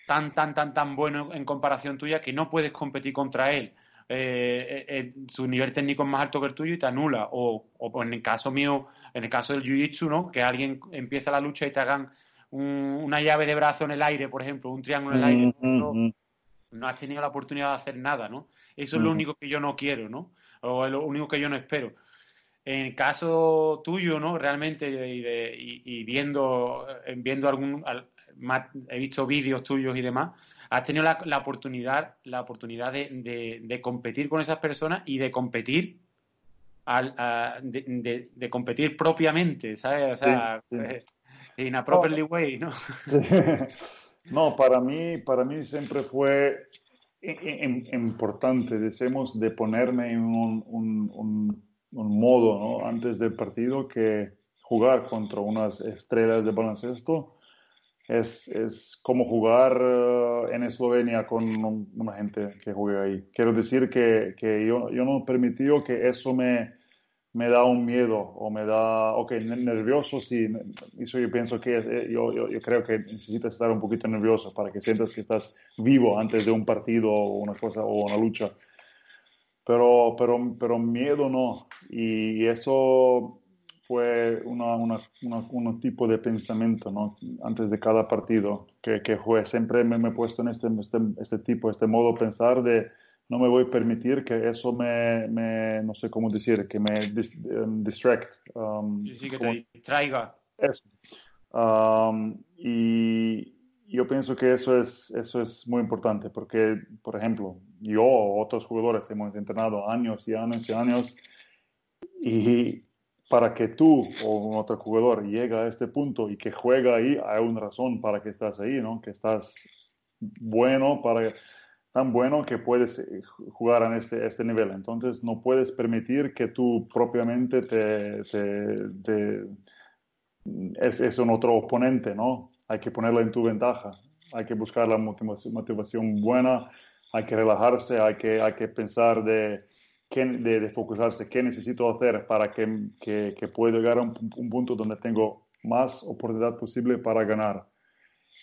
tan, tan, tan, tan bueno en comparación tuya que no puedes competir contra él. Eh, eh, su nivel técnico es más alto que el tuyo y te anula. O, o en el caso mío, en el caso del jiu-jitsu, ¿no? Que alguien empieza la lucha y te hagan una llave de brazo en el aire, por ejemplo, un triángulo en el aire, no has tenido la oportunidad de hacer nada, ¿no? Eso es lo único que yo no quiero, ¿no? O es lo único que yo no espero. En el caso tuyo, ¿no? Realmente, y, viendo, viendo algún, he visto vídeos tuyos y demás, has tenido la, oportunidad, la oportunidad de, competir con esas personas y de competir al, de, competir propiamente, ¿sabes? O sea, eh, In a properly way, ¿no? No, para mí, para mí siempre fue importante, decimos, de ponerme en un, modo ¿no? antes del partido que jugar contra unas estrellas de baloncesto es, es como jugar eh, en Eslovenia con una gente que juega ahí. Quiero decir que, que yo, yo no permitido que eso me, me da un miedo o me da, ok, nervioso, sí, eso yo pienso que eh, yo, yo, yo, creo que necesitas estar un poquito nervioso para que sientas que estás vivo antes de un partido o una cosa o una lucha. Pero, pero, pero miedo no. Y eso fue una, una, un tipo de pensamiento, ¿no? Antes de cada partido, que, que fue, siempre me, me, he puesto en este, este, este tipo, este modo de pensar de no me voy a permitir que eso me, me no sé cómo decir, que me um, distract. Um, sí, que te distraiga. Eso. Um, y yo pienso que eso es, eso es muy importante porque, por ejemplo, yo o otros jugadores hemos entrenado años y años y años y para que tú o otro jugador llegue a este punto y que juega ahí, hay una razón para que estás ahí, ¿no? Que estás bueno para tan bueno que puedes eh, jugar a este, este nivel. Entonces no puedes permitir que tú propiamente te, es, es, un otro oponente, ¿no? Hay que ponerlo en tu ventaja, hay que buscar la motivación, buena, hay que relajarse, hay que, hay que pensar de, de, de focusarse, qué necesito hacer para que, que, que pueda llegar a un, un, punto donde tengo más oportunidad posible para ganar.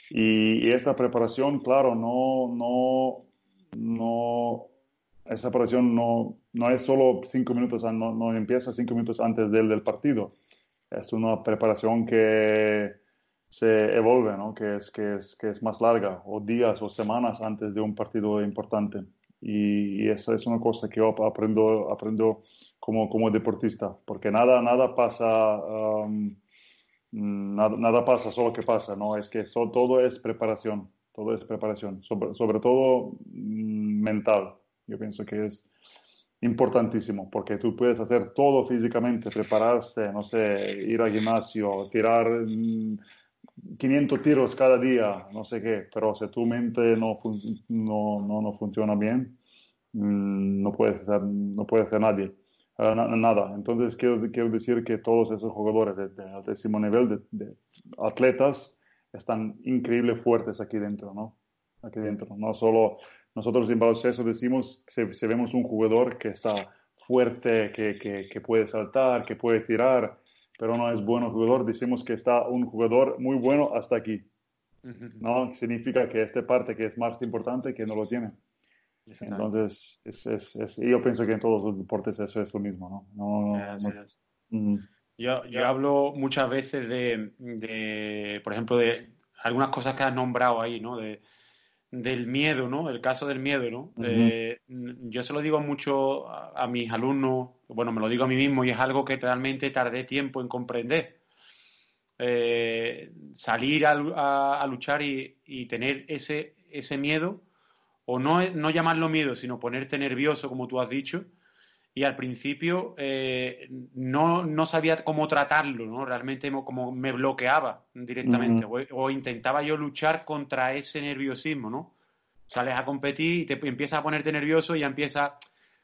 Y, y esta preparación, claro, no, no, no, esa operación no, no es solo cinco minutos, no, no empieza cinco minutos antes del, del partido. Es una preparación que se evolve, que, es, que, es, que es más larga, o días o semanas antes de un partido importante. Y, y esa es una cosa que yo aprendo, aprendo como, como deportista, porque nada, nada pasa, um, nada, nada, pasa solo que pasa, ¿no? Es que todo es preparación todo es preparación, sobre, sobre todo mm, mental. Yo pienso que es importantísimo porque tú puedes hacer todo físicamente, prepararse, no sé, ir al gimnasio, tirar 500 mm, tiros cada día, no sé qué, pero si tu mente no, no, no, no, funciona bien, mm, no puedes hacer, no puede hacer nadie. Uh, nada. Entonces quiero, quiero, decir que todos esos jugadores de, de altísimo nivel, de, de atletas, están increíble fuertes aquí dentro, ¿no? Aquí dentro. No solo nosotros en baloncesto decimos que si, vemos un jugador que está fuerte, que, que, que, puede saltar, que puede tirar, pero no es bueno jugador, decimos que está un jugador muy bueno hasta aquí. ¿no? Significa que esta parte que es más importante que no lo tiene. Entonces, es, es, es, yo pienso que en todos los deportes eso es lo mismo, ¿no? no, no yo, yo hablo muchas veces de, de, por ejemplo, de algunas cosas que has nombrado ahí, ¿no? De, del miedo, ¿no? El caso del miedo, ¿no? eh, yo se lo digo mucho a, a, mis alumnos, bueno, me lo digo a mí mismo y es algo que realmente tardé tiempo en comprender. Eh, salir a, a, a luchar y, y, tener ese, ese miedo, o no, no llamarlo miedo, sino ponerte nervioso, como tú has dicho, y al principio eh, no, no, sabía cómo tratarlo, ¿no? Realmente como me bloqueaba directamente uh -huh. o, o, intentaba yo luchar contra ese nerviosismo, ¿no? Sales a competir y te empiezas a ponerte nervioso y ya empiezas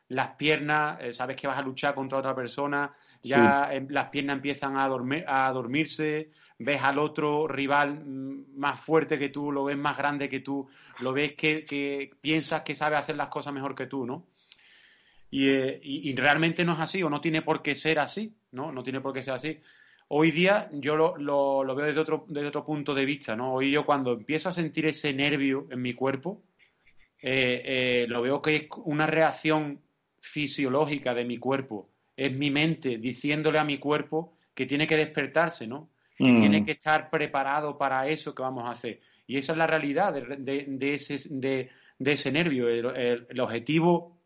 las piernas, eh, sabes que vas a luchar contra otra persona, ya sí. eh, las piernas empiezan a, dormir, a dormirse, ves al otro rival mm, más fuerte que tú, lo ves más grande que tú, lo ves que, que piensas que sabe hacer las cosas mejor que tú, ¿no? Y, eh, y, y, realmente no es así o no tiene por qué ser así, ¿no? No tiene por qué ser así. Hoy día yo lo, lo, lo veo desde otro, desde otro punto de vista, ¿no? Hoy yo cuando empiezo a sentir ese nervio en mi cuerpo, eh, eh, lo veo que es una reacción fisiológica de mi cuerpo. Es mi mente diciéndole a mi cuerpo que tiene que despertarse, ¿no? Que mm. tiene que estar preparado para eso que vamos a hacer. Y esa es la realidad de, de, de ese, de, ese nervio. El, el, el objetivo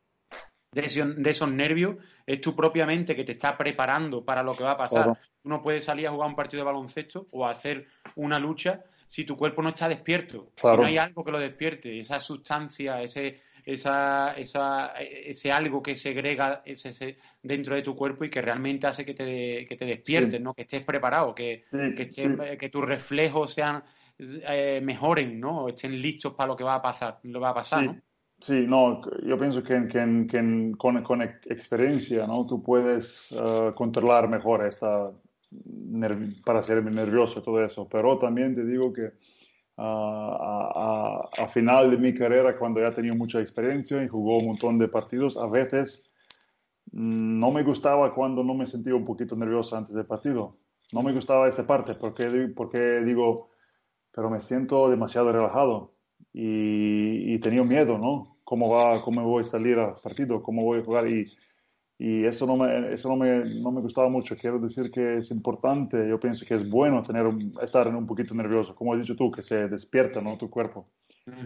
de, ese, de, esos nervios es tu propia mente que te está preparando para lo que va a pasar. Claro. Uno puede salir a jugar un partido de baloncesto o a hacer una lucha si tu cuerpo no está despierto, claro. si no hay algo que lo despierte, esa sustancia, ese, esa, esa, ese algo que segrega ese, ese, dentro de tu cuerpo y que realmente hace que te, que te despiertes, sí. ¿no? que estés preparado, que, sí, que, estés, sí. que tus reflejos sean eh, mejoren, ¿no? estén listos para lo que va a pasar, lo va a pasar, ¿no? Sí, no, yo pienso que, que, que con, con, experiencia, ¿no? Tú puedes uh, controlar mejor esta para ser nervioso todo eso, pero también te digo que a, a, final de mi carrera, cuando ya tenía mucha experiencia y jugó un montón de partidos, a veces mm, no me gustaba cuando no me sentía un poquito nervioso antes del partido. No me gustaba esta parte porque, porque digo, pero me siento demasiado relajado y, y tenía miedo, ¿no? ¿Cómo, va, ¿Cómo voy a salir al partido? ¿Cómo voy a jugar? Y, y eso no me, eso no me, no me gustaba mucho. Quiero decir que es importante, yo pienso que es bueno tener estar un poquito nervioso, como has dicho tú, que se despierta ¿no? tu cuerpo.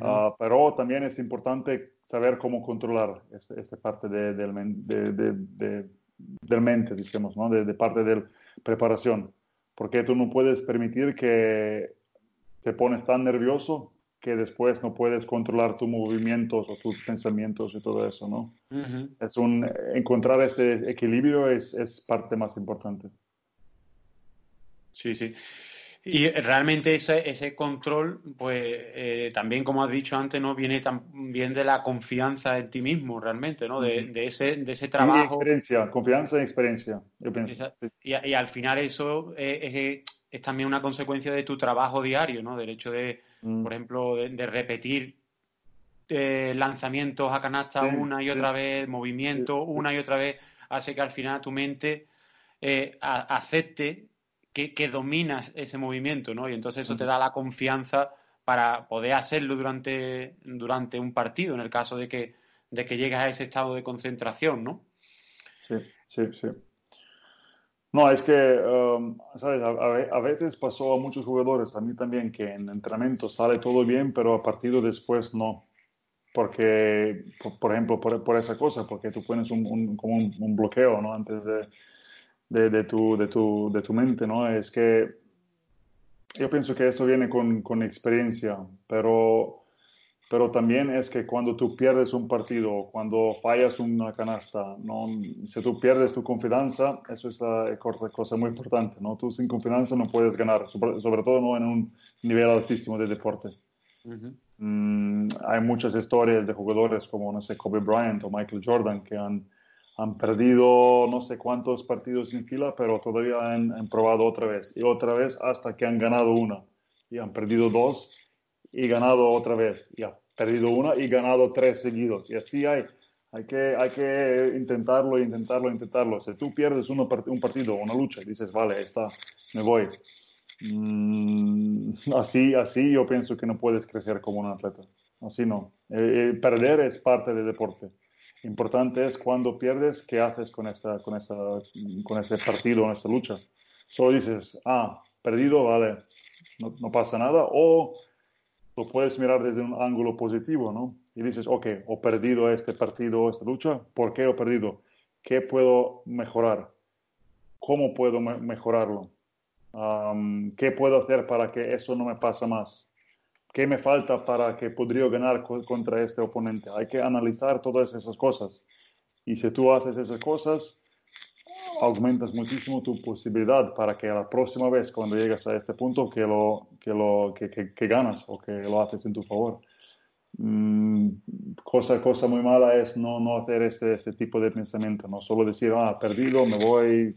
Ah, pero también es importante saber cómo controlar esta este parte de, de, de, del mente, digamos, ¿no? de, parte de preparación. Porque tú no puedes permitir que te pones tan nervioso que después no puedes controlar tus movimientos o tus pensamientos y todo eso, ¿no? Es un, encontrar este equilibrio es, es, parte más importante. Sí, sí. Y realmente ese, ese control, pues eh, también, como has dicho antes, ¿no? Viene también de la confianza en ti mismo, realmente, ¿no? De, de ese, de ese trabajo. Y experiencia, confianza y experiencia, yo pienso. Y, y, al final eso es, es, también una consecuencia de tu trabajo diario, ¿no? Del hecho de, Mm. por ejemplo, de, repetir eh, lanzamientos a canasta una y otra vez, movimiento una y otra vez, hace que al final tu mente eh, acepte que, dominas ese movimiento, ¿no? Y entonces eso te da la confianza para poder hacerlo durante, durante un partido, en el caso de que, de que llegues a ese estado de concentración, ¿no? Sí, sí, sí. No, es que, um, ¿sabes? A, veces pasó a muchos jugadores, a mí también, que en entrenamiento sale todo bien, pero a partido después no. Porque, por, ejemplo, por, esa cosa, porque tú pones un, como un, bloqueo, ¿no? Antes de, de, tu, de, tu, de tu mente, ¿no? Es que yo pienso que eso viene con, con experiencia, pero pero también es que cuando tú pierdes un partido, cuando fallas una canasta, ¿no? si tú pierdes tu confianza, eso es la cosa muy importante, ¿no? Tú sin confianza no puedes ganar, sobre, todo no en un nivel altísimo de deporte. Mm, hay muchas historias de jugadores como, no sé, Kobe Bryant o Michael Jordan que han, han perdido no sé cuántos partidos en fila, pero todavía han, han probado otra vez y otra vez hasta que han ganado una y han perdido dos y ganado otra vez. Y perdido una y ganado tres seguidos. Y así hay. Hay que, hay que intentarlo, intentarlo, intentarlo. Si tú pierdes uno, un partido una lucha, dices, vale, está, me voy. Mm, así, así yo pienso que no puedes crecer como un atleta. Así no. Eh, eh, perder es parte del deporte. Importante es cuando pierdes, qué haces con, esta, con, esa, con ese partido, con esa lucha. Solo dices, ah, perdido, vale, no, no pasa nada. O lo puedes mirar desde un ángulo positivo, ¿no? Y dices, ok, he perdido este partido esta lucha, ¿por qué he perdido? ¿Qué puedo mejorar? ¿Cómo puedo mejorarlo? ¿Qué puedo hacer para que eso no me pase más? ¿Qué me falta para que podría ganar contra este oponente? Hay que analizar todas esas cosas. Y si tú haces esas cosas, aumentas muchísimo tu posibilidad para que la próxima vez cuando llegas a este punto que lo que lo que, que, ganas o que lo haces en tu favor. Mm, cosa cosa muy mala es no, no hacer este, este tipo de pensamiento no solo decir ah perdido me voy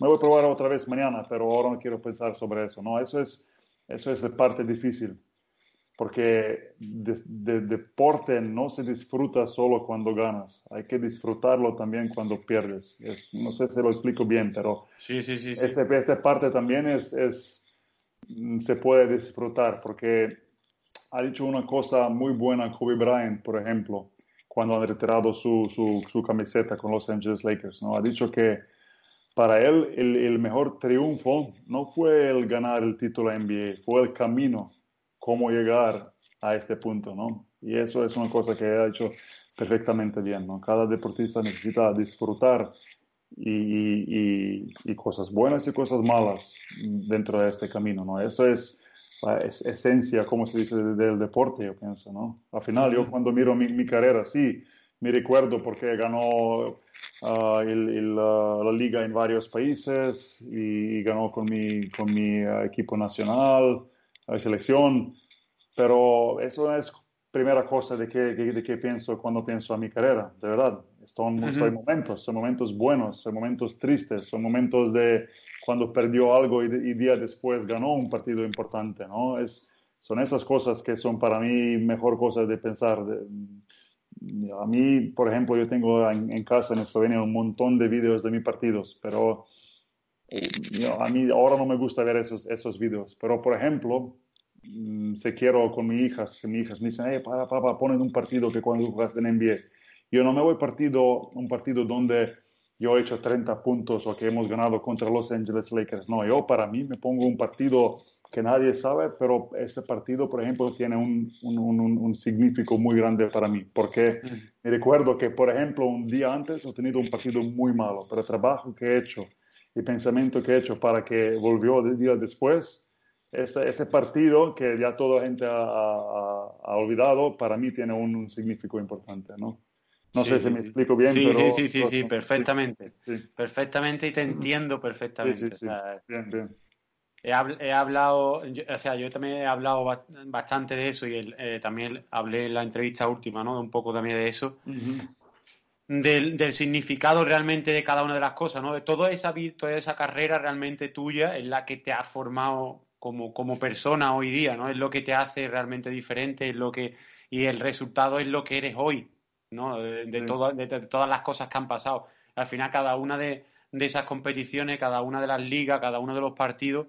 me voy a probar otra vez mañana pero ahora no quiero pensar sobre eso no eso es eso es la parte difícil porque de, deporte no se disfruta solo cuando ganas, hay que disfrutarlo también cuando pierdes. no sé si lo explico bien, pero sí, sí, sí, este, esta parte también es, es, se puede disfrutar, porque ha dicho una cosa muy buena Kobe Bryant, por ejemplo, cuando ha retirado su, su, su, camiseta con Los Angeles Lakers. ¿no? Ha dicho que para él el, el mejor triunfo no fue el ganar el título NBA, fue el camino cómo llegar a este punto, ¿no? Y eso es una cosa que ha hecho perfectamente bien, ¿no? Cada deportista necesita disfrutar y, y, cosas buenas y cosas malas dentro de este camino, ¿no? Eso es la esencia, como se dice, del deporte, yo pienso, ¿no? Al final, yo cuando miro mi, carrera, sí, me recuerdo porque ganó ah, la liga en varios países y, ganó con mi, con mi ah, equipo nacional la selección, pero eso es primera cosa de que, de que pienso cuando pienso a mi carrera, de verdad. Son, momentos, son momentos buenos, son momentos tristes, son momentos de cuando perdió algo y, día después ganó un partido importante, ¿no? Es, son esas cosas que son para mí mejor cosas de pensar. a mí, por ejemplo, yo tengo en, casa en Eslovenia un montón de vídeos de mis partidos, pero eh, a mí ahora no me gusta ver esos, esos vídeos. Pero, por ejemplo, mm, si quiero con mis hijas, mis hijas me dicen, hey, papá, papá, ponen un partido que cuando jugaste en NBA. Yo no me voy partido, un partido donde yo he hecho 30 puntos o que hemos ganado contra Los Angeles Lakers. No, yo para mí me pongo un partido que nadie sabe, pero este partido, por ejemplo, tiene un, un, un, significado muy grande para mí, porque me recuerdo que, por ejemplo, un día antes he tenido un partido muy malo, pero el trabajo que he hecho y pensamiento que he hecho para que volvió el día después, ese, ese partido que ya toda la gente ha, ha, olvidado, para mí tiene un, significado importante, ¿no? No sé si me explico bien, sí, pero... Sí, sí, sí, perfectamente. Perfectamente y te entiendo perfectamente. bien, bien. He, hablado, o sea, yo también he hablado bastante de eso y eh, también hablé en la entrevista última, ¿no? Un poco también de eso. Del, significado realmente de cada una de las cosas, ¿no? De toda esa, toda esa carrera realmente tuya es la que te ha formado como, como persona hoy día, ¿no? Es lo que te hace realmente diferente, es lo que, y el resultado es lo que eres hoy, ¿no? De, de, todas las cosas que han pasado. Al final, cada una de, de esas competiciones, cada una de las ligas, cada uno de los partidos,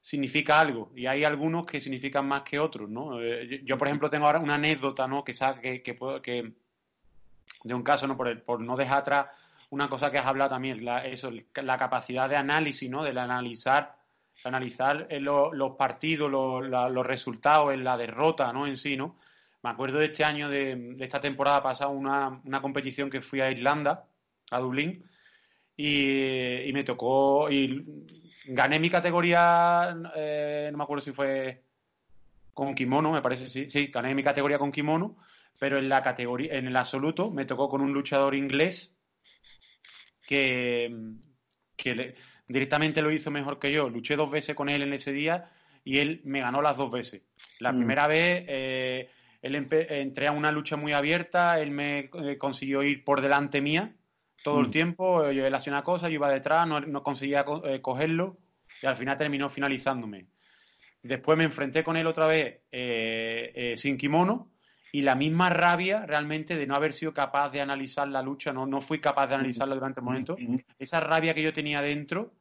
significa algo y hay algunos que significan más que otros, ¿no? Eh, yo, por ejemplo, tengo ahora una anécdota, ¿no? Que, que, que, que de un caso, ¿no? Por, por, no dejar atrás una cosa que has hablado también, la, eso, la capacidad de análisis, ¿no? Del analizar, analizar eh, los partidos, los resultados, en la derrota, ¿no? En sí, ¿no? Me acuerdo de este año, de, de esta temporada pasada, una, una competición que fui a Irlanda, a Dublín, y, y me tocó, y gané mi categoría, eh, no me acuerdo si fue con kimono, me parece, sí, sí, gané mi categoría con kimono, pero en la categoría, en el absoluto, me tocó con un luchador inglés que, que directamente lo hizo mejor que yo. Luché dos veces con él en ese día y él me ganó las dos veces. La mm. primera vez eh, él entré a una lucha muy abierta, él me eh, consiguió ir por delante mía todo el mm. tiempo. Yo él hacía una cosa, yo iba detrás, no, conseguía eh, cogerlo y al final terminó finalizándome. Después me enfrenté con él otra vez eh, eh, sin kimono y la misma rabia realmente de no haber sido capaz de analizar la lucha, no, no fui capaz de analizarla durante el momento. Esa rabia que yo tenía dentro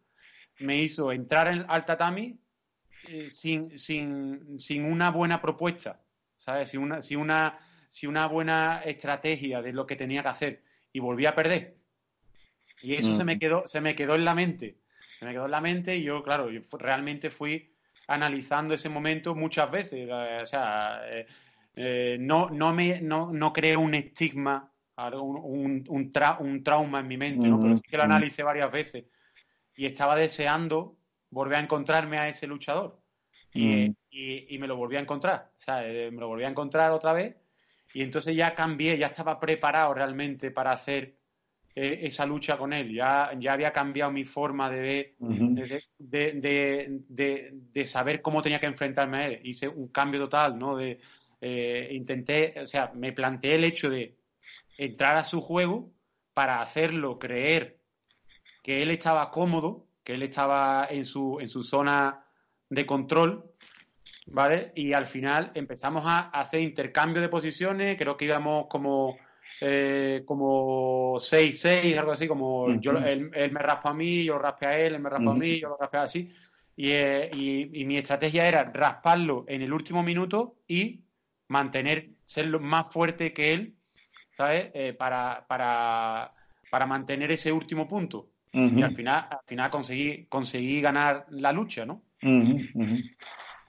me hizo entrar en, al tatami sin, sin, sin, una buena propuesta, ¿sabes? Sin una, sin, una, sin una buena estrategia de lo que tenía que hacer y volví a perder. Y eso se me quedó, se me quedó en la mente. Se me quedó en la mente y yo, claro, yo realmente fui analizando ese momento muchas veces. Eh, o sea, eh, eh, no, no, me, no, no creo un estigma, un, un, trauma en mi mente, ¿no? pero sí que lo analicé varias veces. Y estaba deseando volver a encontrarme a ese luchador. Y, y, me lo volví a encontrar. O sea, me lo volví a encontrar otra vez. Y entonces ya cambié, ya estaba preparado realmente para hacer eh, esa lucha con él. Ya, ya había cambiado mi forma de, de, saber cómo tenía que enfrentarme a él. Hice un cambio total, ¿no? De, eh, intenté, o sea, me planteé el hecho de entrar a su juego para hacerlo creer que él estaba cómodo, que él estaba en su, en su zona de control, ¿vale? Y al final empezamos a hacer intercambio de posiciones, creo que íbamos como eh, como 6-6, algo así, como yo, él, me raspa a mí, yo raspe a él, él me raspa a mí, yo lo raspe así. Eh, y, y, mi estrategia era rasparlo en el último minuto y mantener, ser lo más fuerte que él, ¿sabes? Eh, para, para, para mantener ese último punto. Y al final, al final conseguí, conseguí ganar la lucha, ¿no?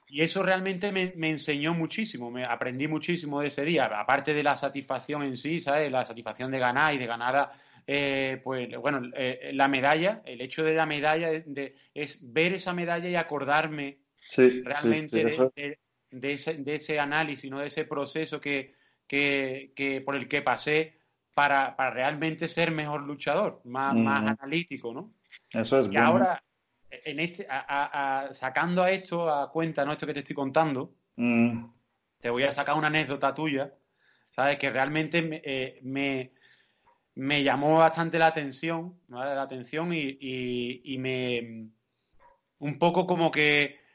Y eso realmente me, enseñó muchísimo, me aprendí muchísimo de ese día, aparte de la satisfacción en sí, ¿sabes? La satisfacción de ganar y de ganar, eh, pues, bueno, eh, la medalla, el hecho de la medalla de, es ver esa medalla y acordarme realmente de, ese, de ese análisis, ¿no? De ese proceso que, que, por el que pasé para, para realmente ser mejor luchador, más, más analítico, ¿no? Eso es y ahora, en este, sacando a esto a cuenta, ¿no? Esto que te estoy contando, mm. te voy a sacar una anécdota tuya, ¿sabes? Que realmente me, eh, me, llamó bastante la atención, La atención y, y, me. Un poco como que.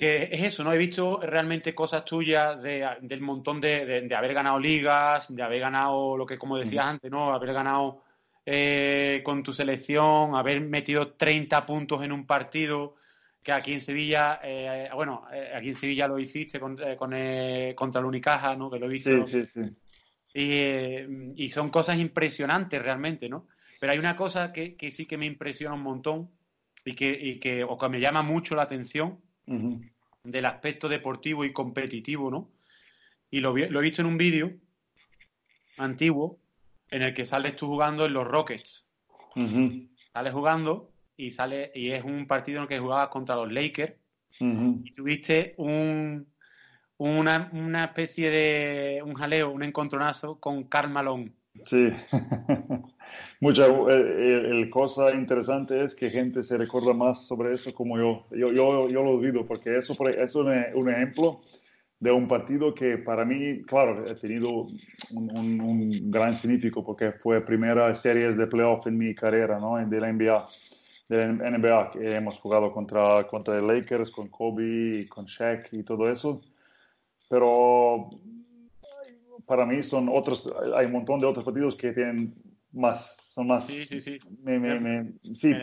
Que es eso, ¿no? He visto realmente cosas tuyas de, del montón de, de, haber ganado ligas, de haber ganado lo que, como decías antes, ¿no? Haber ganado eh, con tu selección, haber metido 30 puntos en un partido, que aquí en Sevilla, eh, bueno, eh, aquí en Sevilla lo hiciste con, con contra el Unicaja, ¿no? Que lo he visto. Sí, sí, sí. Y, y, son cosas impresionantes realmente, ¿no? Pero hay una cosa que, que sí que me impresiona un montón y que, y que, o que me llama mucho la atención, del aspecto deportivo y competitivo, ¿no? Y lo, lo he visto en un vídeo antiguo en el que sales tú jugando en los Rockets. Sales jugando y sale y es un partido en el que jugabas contra los Lakers y tuviste un, una, una, especie de un jaleo, un encontronazo con Karl Malone. Sí. Mucha, eh, el, cosa interesante es que gente se recuerda más sobre eso como yo. Yo, yo, yo lo olvido porque eso, es un, un, ejemplo de un partido que para mí, claro, ha tenido un, un, gran significado porque fue primera serie de playoff en mi carrera, ¿no? De la NBA. De la NBA hemos jugado contra, contra el Lakers, con Kobe, con Shaq y todo eso. Pero para mí son otros, hay un montón de otros partidos que tienen más, son más. Sí, sí, sí. Me, me, sí.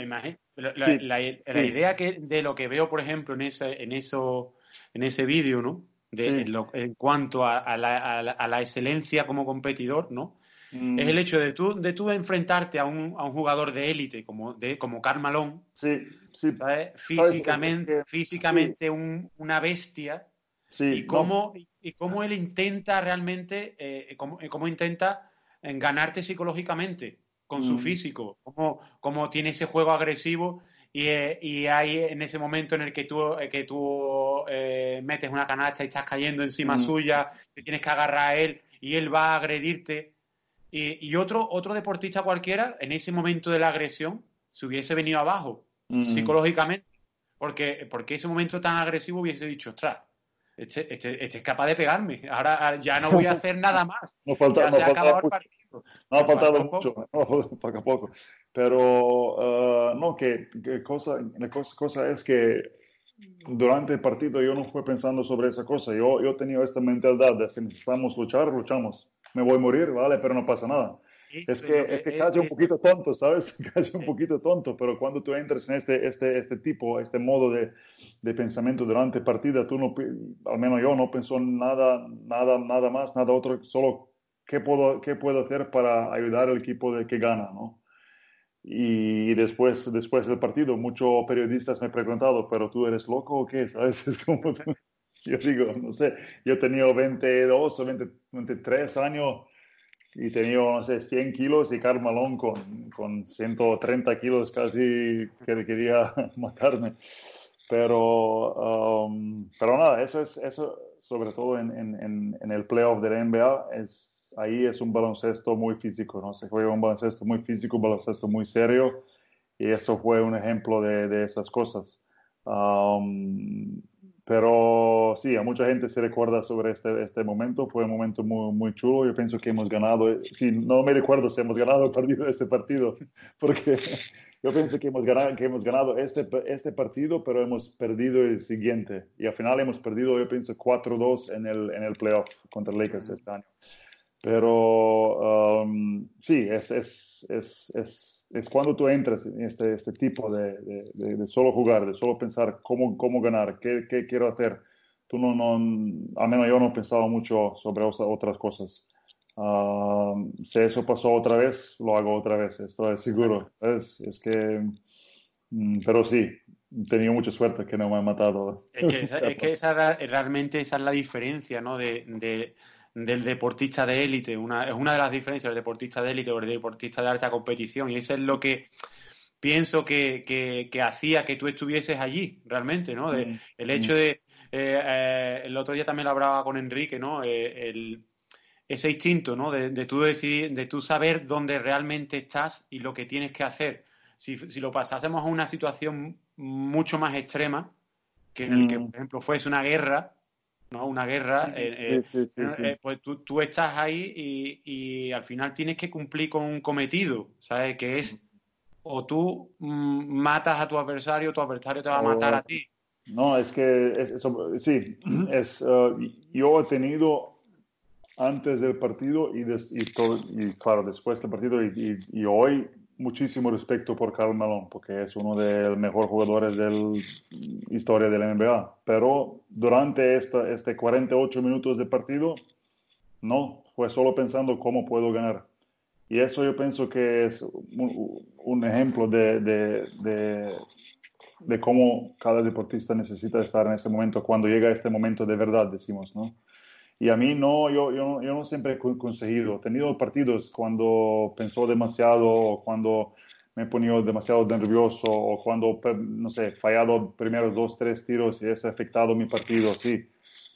La, idea que, de lo que veo, por ejemplo, en ese, en eso, en ese vídeo, ¿no? De, en, cuanto a, la, a, la, excelencia como competidor, ¿no? Mm. Es el hecho de tú, de tú enfrentarte a un, a un jugador de élite como, de, como Carmalón. Sí, sí. Físicamente, físicamente un, una bestia. Sí, y cómo, y cómo él intenta realmente, eh, cómo, cómo intenta en ganarte psicológicamente con su mm. físico, cómo, cómo, tiene ese juego agresivo y, eh, y, hay en ese momento en el que tú, eh, que tú eh, metes una canasta y estás cayendo encima mm. suya, te tienes que agarrar a él y él va a agredirte. Y, y, otro, otro deportista cualquiera, en ese momento de la agresión, se hubiese venido abajo mm. psicológicamente, porque, porque ese momento tan agresivo hubiese dicho, ostras, este, este, este, es capaz de pegarme. Ahora ya no voy a hacer nada más. No falta, se ha acabado el partido. No ha faltado mucho, poco a poco. Pero, uh, no, que, cosa, la cosa, es que durante el partido yo no fui pensando sobre esa cosa. Yo, yo tenía esta mentalidad de si necesitamos luchar, luchamos. Me voy a morir, vale, pero no pasa nada es que, es que casi un poquito tonto, ¿sabes? Casi un poquito tonto, pero cuando tú entras en este, este, este tipo, este modo de, de pensamiento durante partida, tú no, al menos yo no pensó nada, nada, nada más, nada otro, solo qué puedo, qué puedo hacer para ayudar al equipo de que gana, ¿no? Y después, después del partido, muchos periodistas me han preguntado, ¿pero tú eres loco o qué? ¿Sabes? Es como, yo digo, no sé, yo tenía 22 o 23 años y tenía, no sé, 100 kilos y Carmalón con, con 130 kilos casi que quería matarme. Pero, um, pero nada, eso es, eso sobre todo en, en, en, el playoff de la NBA, es, ahí es un baloncesto muy físico, ¿no? Se juega un baloncesto muy físico, un baloncesto muy serio, y eso fue un ejemplo de, de esas cosas. Um, pero sí, a mucha gente se recuerda sobre este, este momento. Fue un momento muy, muy chulo. Yo pienso que hemos ganado. Sí, no me recuerdo si hemos ganado el partido, este partido, porque yo pienso que hemos ganado, que hemos ganado este, este partido, pero hemos perdido el siguiente. Y al final hemos perdido, yo pienso, 4-2 en el, en el playoff contra Lakers este año. Pero um, sí, es, es, es, es es cuando tú entras en este, este tipo de, de, solo jugar, de solo pensar cómo, cómo ganar, qué, qué, quiero hacer. Tú no, no, al menos yo no pensaba mucho sobre otras cosas. Ah, si eso pasó otra vez, lo hago otra vez, estoy seguro. Es, es que, mm, pero sí, tenido mucha suerte que no me han matado. Es que, esa, es que esa, realmente esa es la diferencia, ¿no? de, de del deportista de élite, una, es una de las diferencias del deportista de élite o del deportista de alta competición, y eso es lo que pienso que, que, hacía que tú estuvieses allí, realmente, ¿no? De, mm, el hecho mm. de, eh, eh, el otro día también lo hablaba con Enrique, ¿no? Eh, el, ese instinto, ¿no? De, de, tú decidir, de tú saber dónde realmente estás y lo que tienes que hacer. Si, si lo pasásemos a una situación mucho más extrema, que en el que, mm. por ejemplo, fuese una guerra, ¿no? Una guerra, eh, eh, eh, pues tú, tú, estás ahí y, y, al final tienes que cumplir con un cometido, ¿sabes? Que es o tú mm, matas a tu adversario, tu adversario te va a matar a ti. No, es que sí, es, uh, yo he tenido antes del partido y, y, claro, después del partido y, hoy muchísimo respeto por Carl Malone, porque es uno de los mejores jugadores de la historia de la NBA. Pero durante esta, este 48 minutos de partido, no, fue solo pensando cómo puedo ganar. Y eso yo pienso que es un, ejemplo de, de, de, cómo cada deportista necesita estar en ese momento, cuando llega este momento de verdad, decimos, ¿no? Y a mí no, yo, yo, yo no siempre he conseguido. He tenido partidos cuando pensó demasiado o cuando me he ponido demasiado nervioso o cuando, no sé, fallado primeros dos, tres tiros y eso ha afectado mi partido, sí.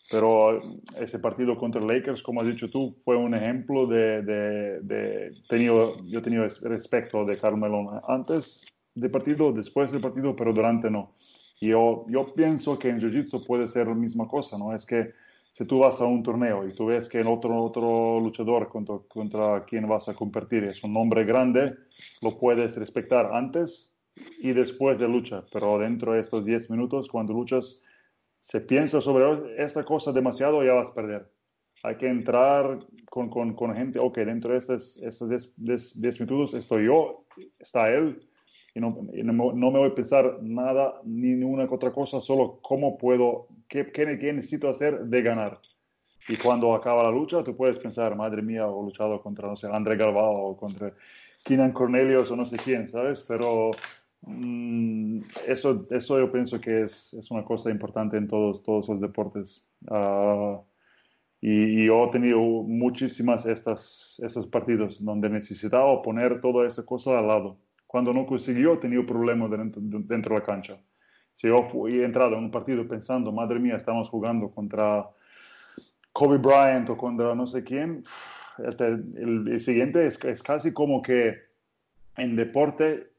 Pero ese partido contra Lakers, como has dicho tú, fue un ejemplo de, de, de tenido, yo he tenido respeto de Carmelo antes del partido, después del partido, pero durante no. Y yo, yo pienso que en Jiu-Jitsu puede ser la misma cosa, ¿no? Es que si tú vas a un torneo y tú ves que el otro, otro luchador contra, contra quien vas a competir es un nombre grande, lo puedes respetar antes y después de lucha, pero dentro de estos 10 minutos, cuando luchas, se piensa sobre esta cosa demasiado, ya vas a perder. Hay que entrar con, con, con gente, ok, dentro de estos 10, minutos estoy yo, está él, y no, no, me voy a pensar nada, ni ninguna otra cosa, solo cómo puedo ¿Qué, qué, necesito hacer de ganar? Y cuando acaba la lucha, tú puedes pensar, madre mía, he luchado contra, no sé, André Galvao o contra Keenan Cornelius o no sé quién, ¿sabes? Pero mm, eso, eso yo pienso que es, es, una cosa importante en todos, todos los deportes. Uh, y, yo he tenido muchísimas estas, estos partidos donde necesitaba poner toda esa cosa al lado. Cuando no consiguió, tenido problemas dentro, dentro de la cancha si yo fui, he entrado en un partido pensando, madre mía, estamos jugando contra Kobe Bryant o contra no sé quién, este, el, siguiente es, es, casi como que en deporte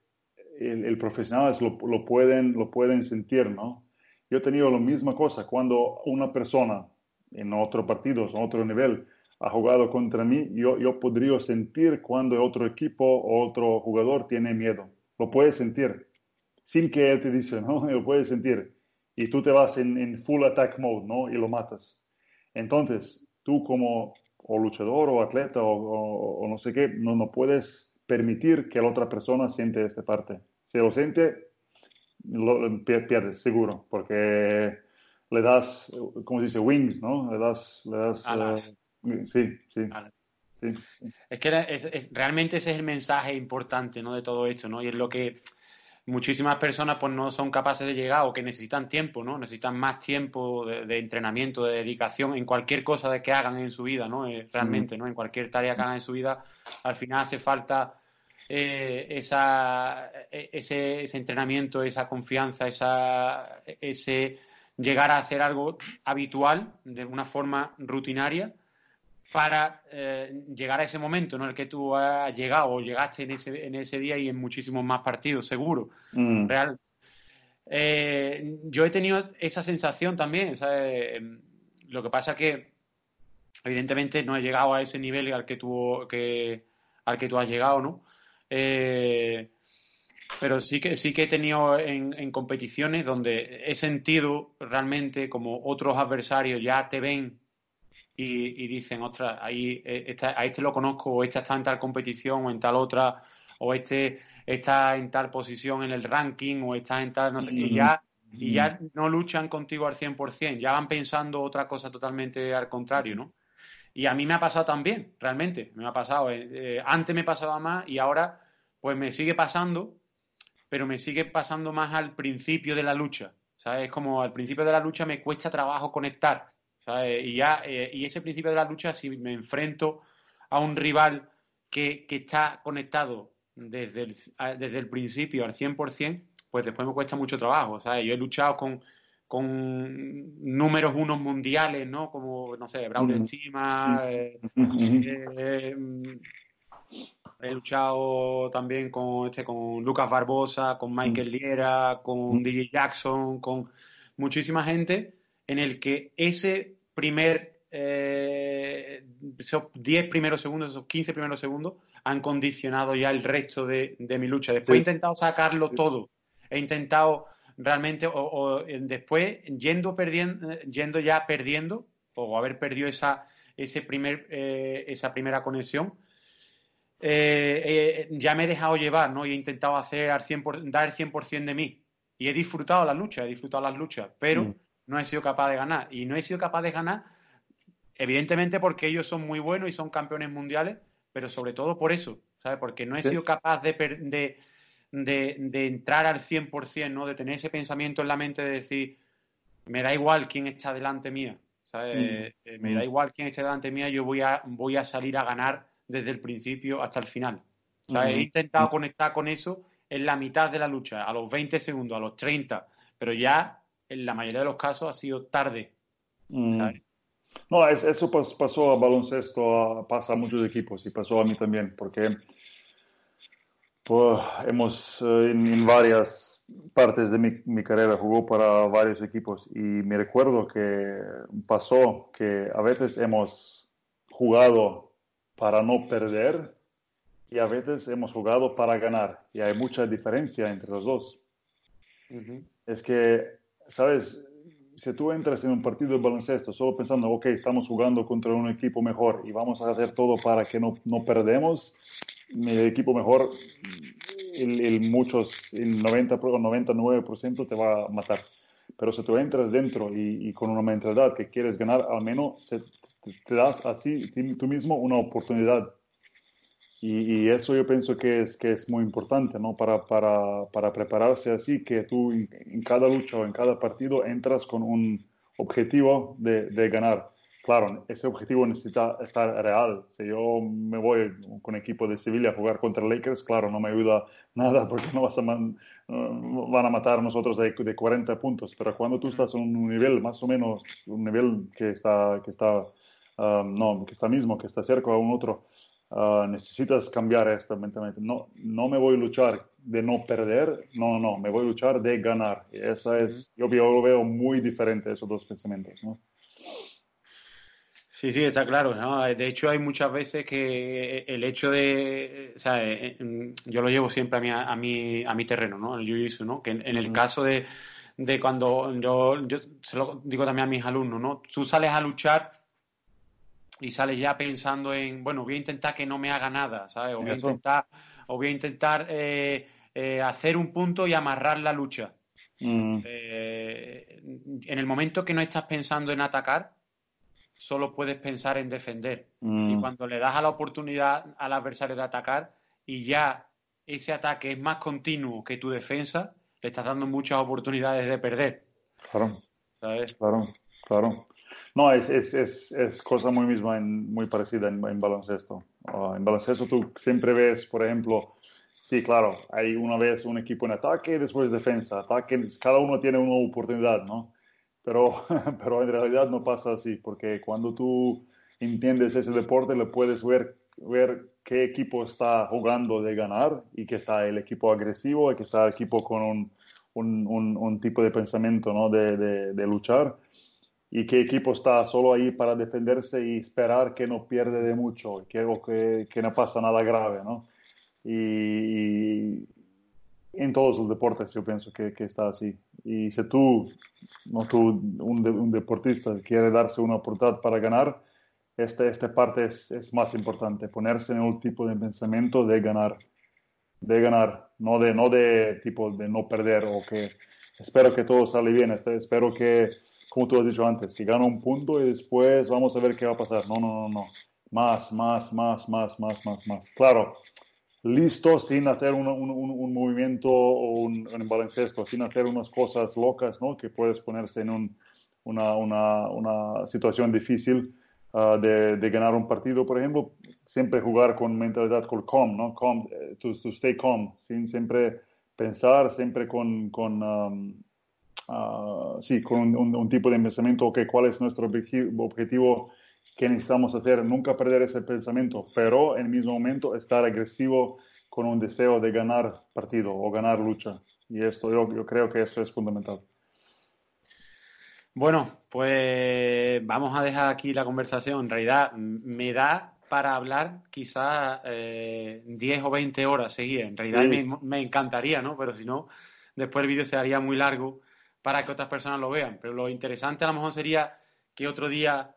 el, el profesional lo, lo, pueden, lo pueden sentir, ¿no? Yo he tenido la misma cosa cuando una persona en otro partido, en otro nivel, ha jugado contra mí, yo, yo podría sentir cuando otro equipo o otro jugador tiene miedo. Lo puedes sentir sin que él te dice, ¿no? Lo puedes sentir. Y tú te vas en, full attack mode, ¿no? Y lo matas. Entonces, tú como o luchador o atleta o, no sé qué, no, no puedes permitir que la otra persona siente esta parte. Si lo siente, lo, pierdes, seguro, porque le das, ¿cómo se dice? Wings, ¿no? Le das... Le das eh, sí, sí. Es que realmente ese es el mensaje importante, ¿no? De todo esto, ¿no? Y es lo que muchísimas personas pues no son capaces de llegar o que necesitan tiempo, ¿no? Necesitan más tiempo de, entrenamiento, de dedicación en cualquier cosa de que hagan en su vida, ¿no? Eh, realmente, ¿no? En cualquier tarea que hagan en su vida, al final hace falta eh, esa, e, ese, ese, entrenamiento, esa confianza, esa, ese llegar a hacer algo habitual de una forma rutinaria para eh, llegar a ese momento en el que tú has llegado o llegaste en ese, en ese día y en muchísimos más partidos, seguro. Mm. Real. Eh, yo he tenido esa sensación también. Lo que pasa que, evidentemente, no he llegado a ese nivel al que tú, que, al que tú has llegado, ¿no? Eh, pero sí que sí que he tenido en, en, competiciones donde he sentido realmente como otros adversarios ya te ven y, dicen, ostras, ahí, eh, a este lo conozco, o este está en tal competición, o en tal otra, o este está en tal posición en el ranking, o está en tal, no sé, y ya, y ya no luchan contigo al 100%, ya van pensando otra cosa totalmente al contrario, ¿no? Y a mí me ha pasado también, realmente, me ha pasado. Eh, eh, antes me pasaba más y ahora, pues me sigue pasando, pero me sigue pasando más al principio de la lucha. ¿Sabes? Como al principio de la lucha me cuesta trabajo conectar y, ya, eh, y ese principio de la lucha, si me enfrento a un rival que, que está conectado desde el, desde el principio al 100%, pues después me cuesta mucho trabajo. ¿sabes? Yo he luchado con, con números unos mundiales, ¿no? Como, no sé, Braulio encima. Eh, eh, he luchado también con, este, con Lucas Barbosa, con Michael Liera, con DJ Jackson, con muchísima gente en el que ese primer, eh, esos 10 primeros segundos, esos 15 primeros segundos, han condicionado ya el resto de, mi lucha. Después he intentado sacarlo todo. He intentado realmente, o, después yendo, perdiendo, yendo ya perdiendo, o haber perdido esa, ese primer, eh, esa primera conexión, eh, ya me he dejado llevar, ¿no? Y he intentado hacer al 100 dar el 100% de mí. Y he disfrutado las luchas, he disfrutado las luchas, pero mm. No he sido capaz de ganar. Y no he sido capaz de ganar, evidentemente, porque ellos son muy buenos y son campeones mundiales, pero sobre todo por eso, ¿sabes? Porque no he sido capaz de, de, de, de, entrar al 100%, ¿no? De tener ese pensamiento en la mente de decir, me da igual quién está delante mía, ¿sabes? Mm. Eh, me da mm. igual quién esté delante mía, yo voy a, voy a salir a ganar desde el principio hasta el final. ¿sabes? He intentado conectar con eso en la mitad de la lucha, a los 20 segundos, a los 30, pero ya en la mayoría de los casos ha sido tarde. ¿sabes? No, eso pasó a baloncesto, pasa a muchos equipos y pasó a mí también, porque pues, hemos eh, en, varias partes de mi, carrera jugó para varios equipos y me recuerdo que pasó que a veces hemos jugado para no perder y a veces hemos jugado para ganar y hay mucha diferencia entre los dos. Es que, ¿sabes? si tú entras en un partido de baloncesto solo pensando, ok, estamos jugando contra un equipo mejor y vamos a hacer todo para que no, no perdemos, el equipo mejor, el, muchos, el 90 o 99% te va a matar. Pero si tú entras dentro y, con una mentalidad que quieres ganar, al menos te das así tú mismo una oportunidad y, eso yo pienso que es, que es muy importante, ¿no? Para, para, para prepararse así, que tú en, cada lucha o en cada partido entras con un objetivo de, de, ganar. Claro, ese objetivo necesita estar real. Si yo me voy con equipo de Sevilla a jugar contra Lakers, claro, no me ayuda nada porque no vas a van a matar a nosotros de, de 40 puntos. Pero cuando tú estás en un nivel más o menos, un nivel que está, que está, um, no, que está mismo, que está cerca a un otro, Ah, necesitas cambiar esto mentalmente. No, no me voy a luchar de no perder, no, no, me voy a luchar de ganar. Y esa es, yo, lo veo muy diferente, esos dos pensamientos, ¿no? Sí, sí, está claro. ¿no? De hecho, hay muchas veces que el hecho de, o sea, eh, eh, yo lo llevo siempre a mi, a mi, a mi terreno, ¿no? El jiu ¿no? Que en, el caso de, de cuando yo, yo se lo digo también a mis alumnos, ¿no? Tú sales a luchar y sales ya pensando en, bueno, voy a intentar que no me haga nada, ¿sabes? O voy a intentar, o voy a intentar eh, eh, hacer un punto y amarrar la lucha. Mm. Eh, en el momento que no estás pensando en atacar, solo puedes pensar en defender. Mm. Y cuando le das a la oportunidad al adversario de atacar y ya ese ataque es más continuo que tu defensa, le estás dando muchas oportunidades de perder. Claro. ¿Sabes? Claro, claro. No, es, es, es, es, cosa muy misma, muy parecida en, baloncesto. Ah, en baloncesto tú siempre ves, por ejemplo, sí, claro, hay una vez un equipo en ataque después defensa. Ataque, cada uno tiene una oportunidad, ¿no? Pero, pero en realidad no pasa así, porque cuando tú entiendes ese deporte, le puedes ver, ver qué equipo está jugando de ganar y que está el equipo agresivo y que está el equipo con un, un, tipo de pensamiento, ¿no? de, de luchar y qué equipo está solo ahí para defenderse y esperar que no pierde de mucho, que, que, que no pasa nada grave, ¿no? Y, en todos los deportes yo pienso que, que, está así. Y si tú, no tú un, un, deportista, quiere darse una oportunidad para ganar, esta, esta parte es, es, más importante, ponerse en un tipo de pensamiento de ganar, de ganar, no de, no de tipo de no perder o que espero que todo sale bien, espero que como tú has dicho antes, que gana un punto y después vamos a ver qué va a pasar. No, no, no, no. Más, más, más, más, más, más, más. Claro, listo sin hacer un, un, un movimiento o un, un, baloncesto, sin hacer unas cosas locas, ¿no? Que puedes ponerse en un, una, una, una, situación difícil uh, de, de, ganar un partido, por ejemplo. Siempre jugar con mentalidad con calm, ¿no? Calm, eh, to, to stay calm, sin siempre pensar, siempre con, con um, Ah, sí, con un, tipo de pensamiento, ok, ¿cuál es nuestro objetivo? ¿Qué necesitamos hacer? Nunca perder ese pensamiento, pero en el mismo momento estar agresivo con un deseo de ganar partido o ganar lucha. Y esto yo, yo creo que eso es fundamental. Bueno, pues vamos a dejar aquí la conversación. En realidad me da para hablar quizás eh, 10 o 20 horas seguidas. En realidad me, me, encantaría, ¿no? Pero si no, después el vídeo se haría muy largo para que otras personas lo vean. Pero lo interesante a lo mejor sería que otro día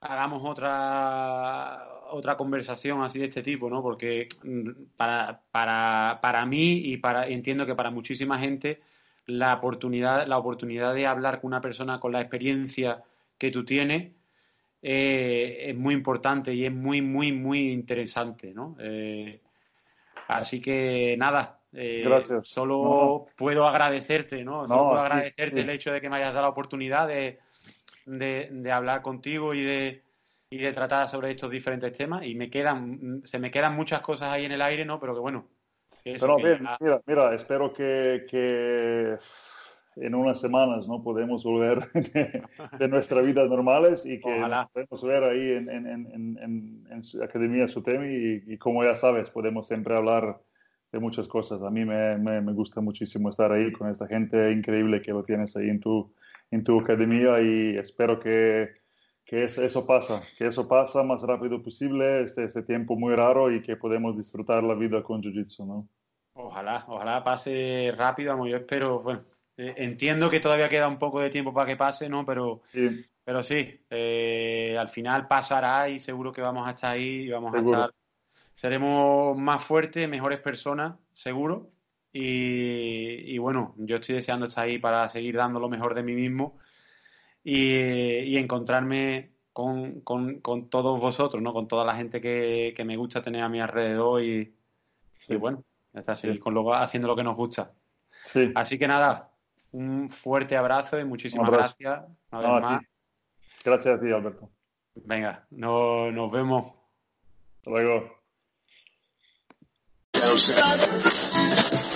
hagamos otra otra conversación así de este tipo, ¿no? Porque mm, para, para, para mí y para entiendo que para muchísima gente la oportunidad, la oportunidad de hablar con una persona con la experiencia que tú tienes eh, es muy importante y es muy, muy, muy interesante, ¿no? Eh, así que nada, eh, Gracias. solo puedo agradecerte, ¿no? Solo puedo agradecerte el hecho de que me hayas dado la oportunidad de, de hablar contigo y de, y de tratar sobre estos diferentes temas y me quedan, se me quedan muchas cosas ahí en el aire, ¿no? Pero que bueno. Pero bien, mira, mira, espero que, que, en unas semanas no podemos volver de, nuestras vidas normales y que podemos ver ahí en, en, en, en Academia Sutemi y, y, como ya sabes, podemos siempre hablar de muchas cosas. A mí me, me, me, gusta muchísimo estar ahí con esta gente increíble que lo tienes ahí en tu, en tu academia y espero que que eso pasa, que eso pasa más rápido posible, este, este tiempo muy raro y que podemos disfrutar la vida con Jiu-Jitsu, ¿no? Ojalá, ojalá pase rápido, yo espero, bueno, eh, entiendo que todavía queda un poco de tiempo para que pase, ¿no? Pero sí, pero sí eh, al final pasará y seguro que vamos a estar ahí y vamos a estar, seremos más fuertes, mejores personas, seguro. Y, y bueno, yo estoy deseando estar ahí para seguir dando lo mejor de mí mismo y, encontrarme con, con, todos vosotros, ¿no? Con toda la gente que, me gusta tener a mi alrededor y, bueno, está seguir con lo, haciendo lo que nos gusta. Así que nada, un fuerte abrazo y muchísimas gracias. Gracias a ti, Alberto. Venga, no, nos vemos. Hasta luego. Thousand.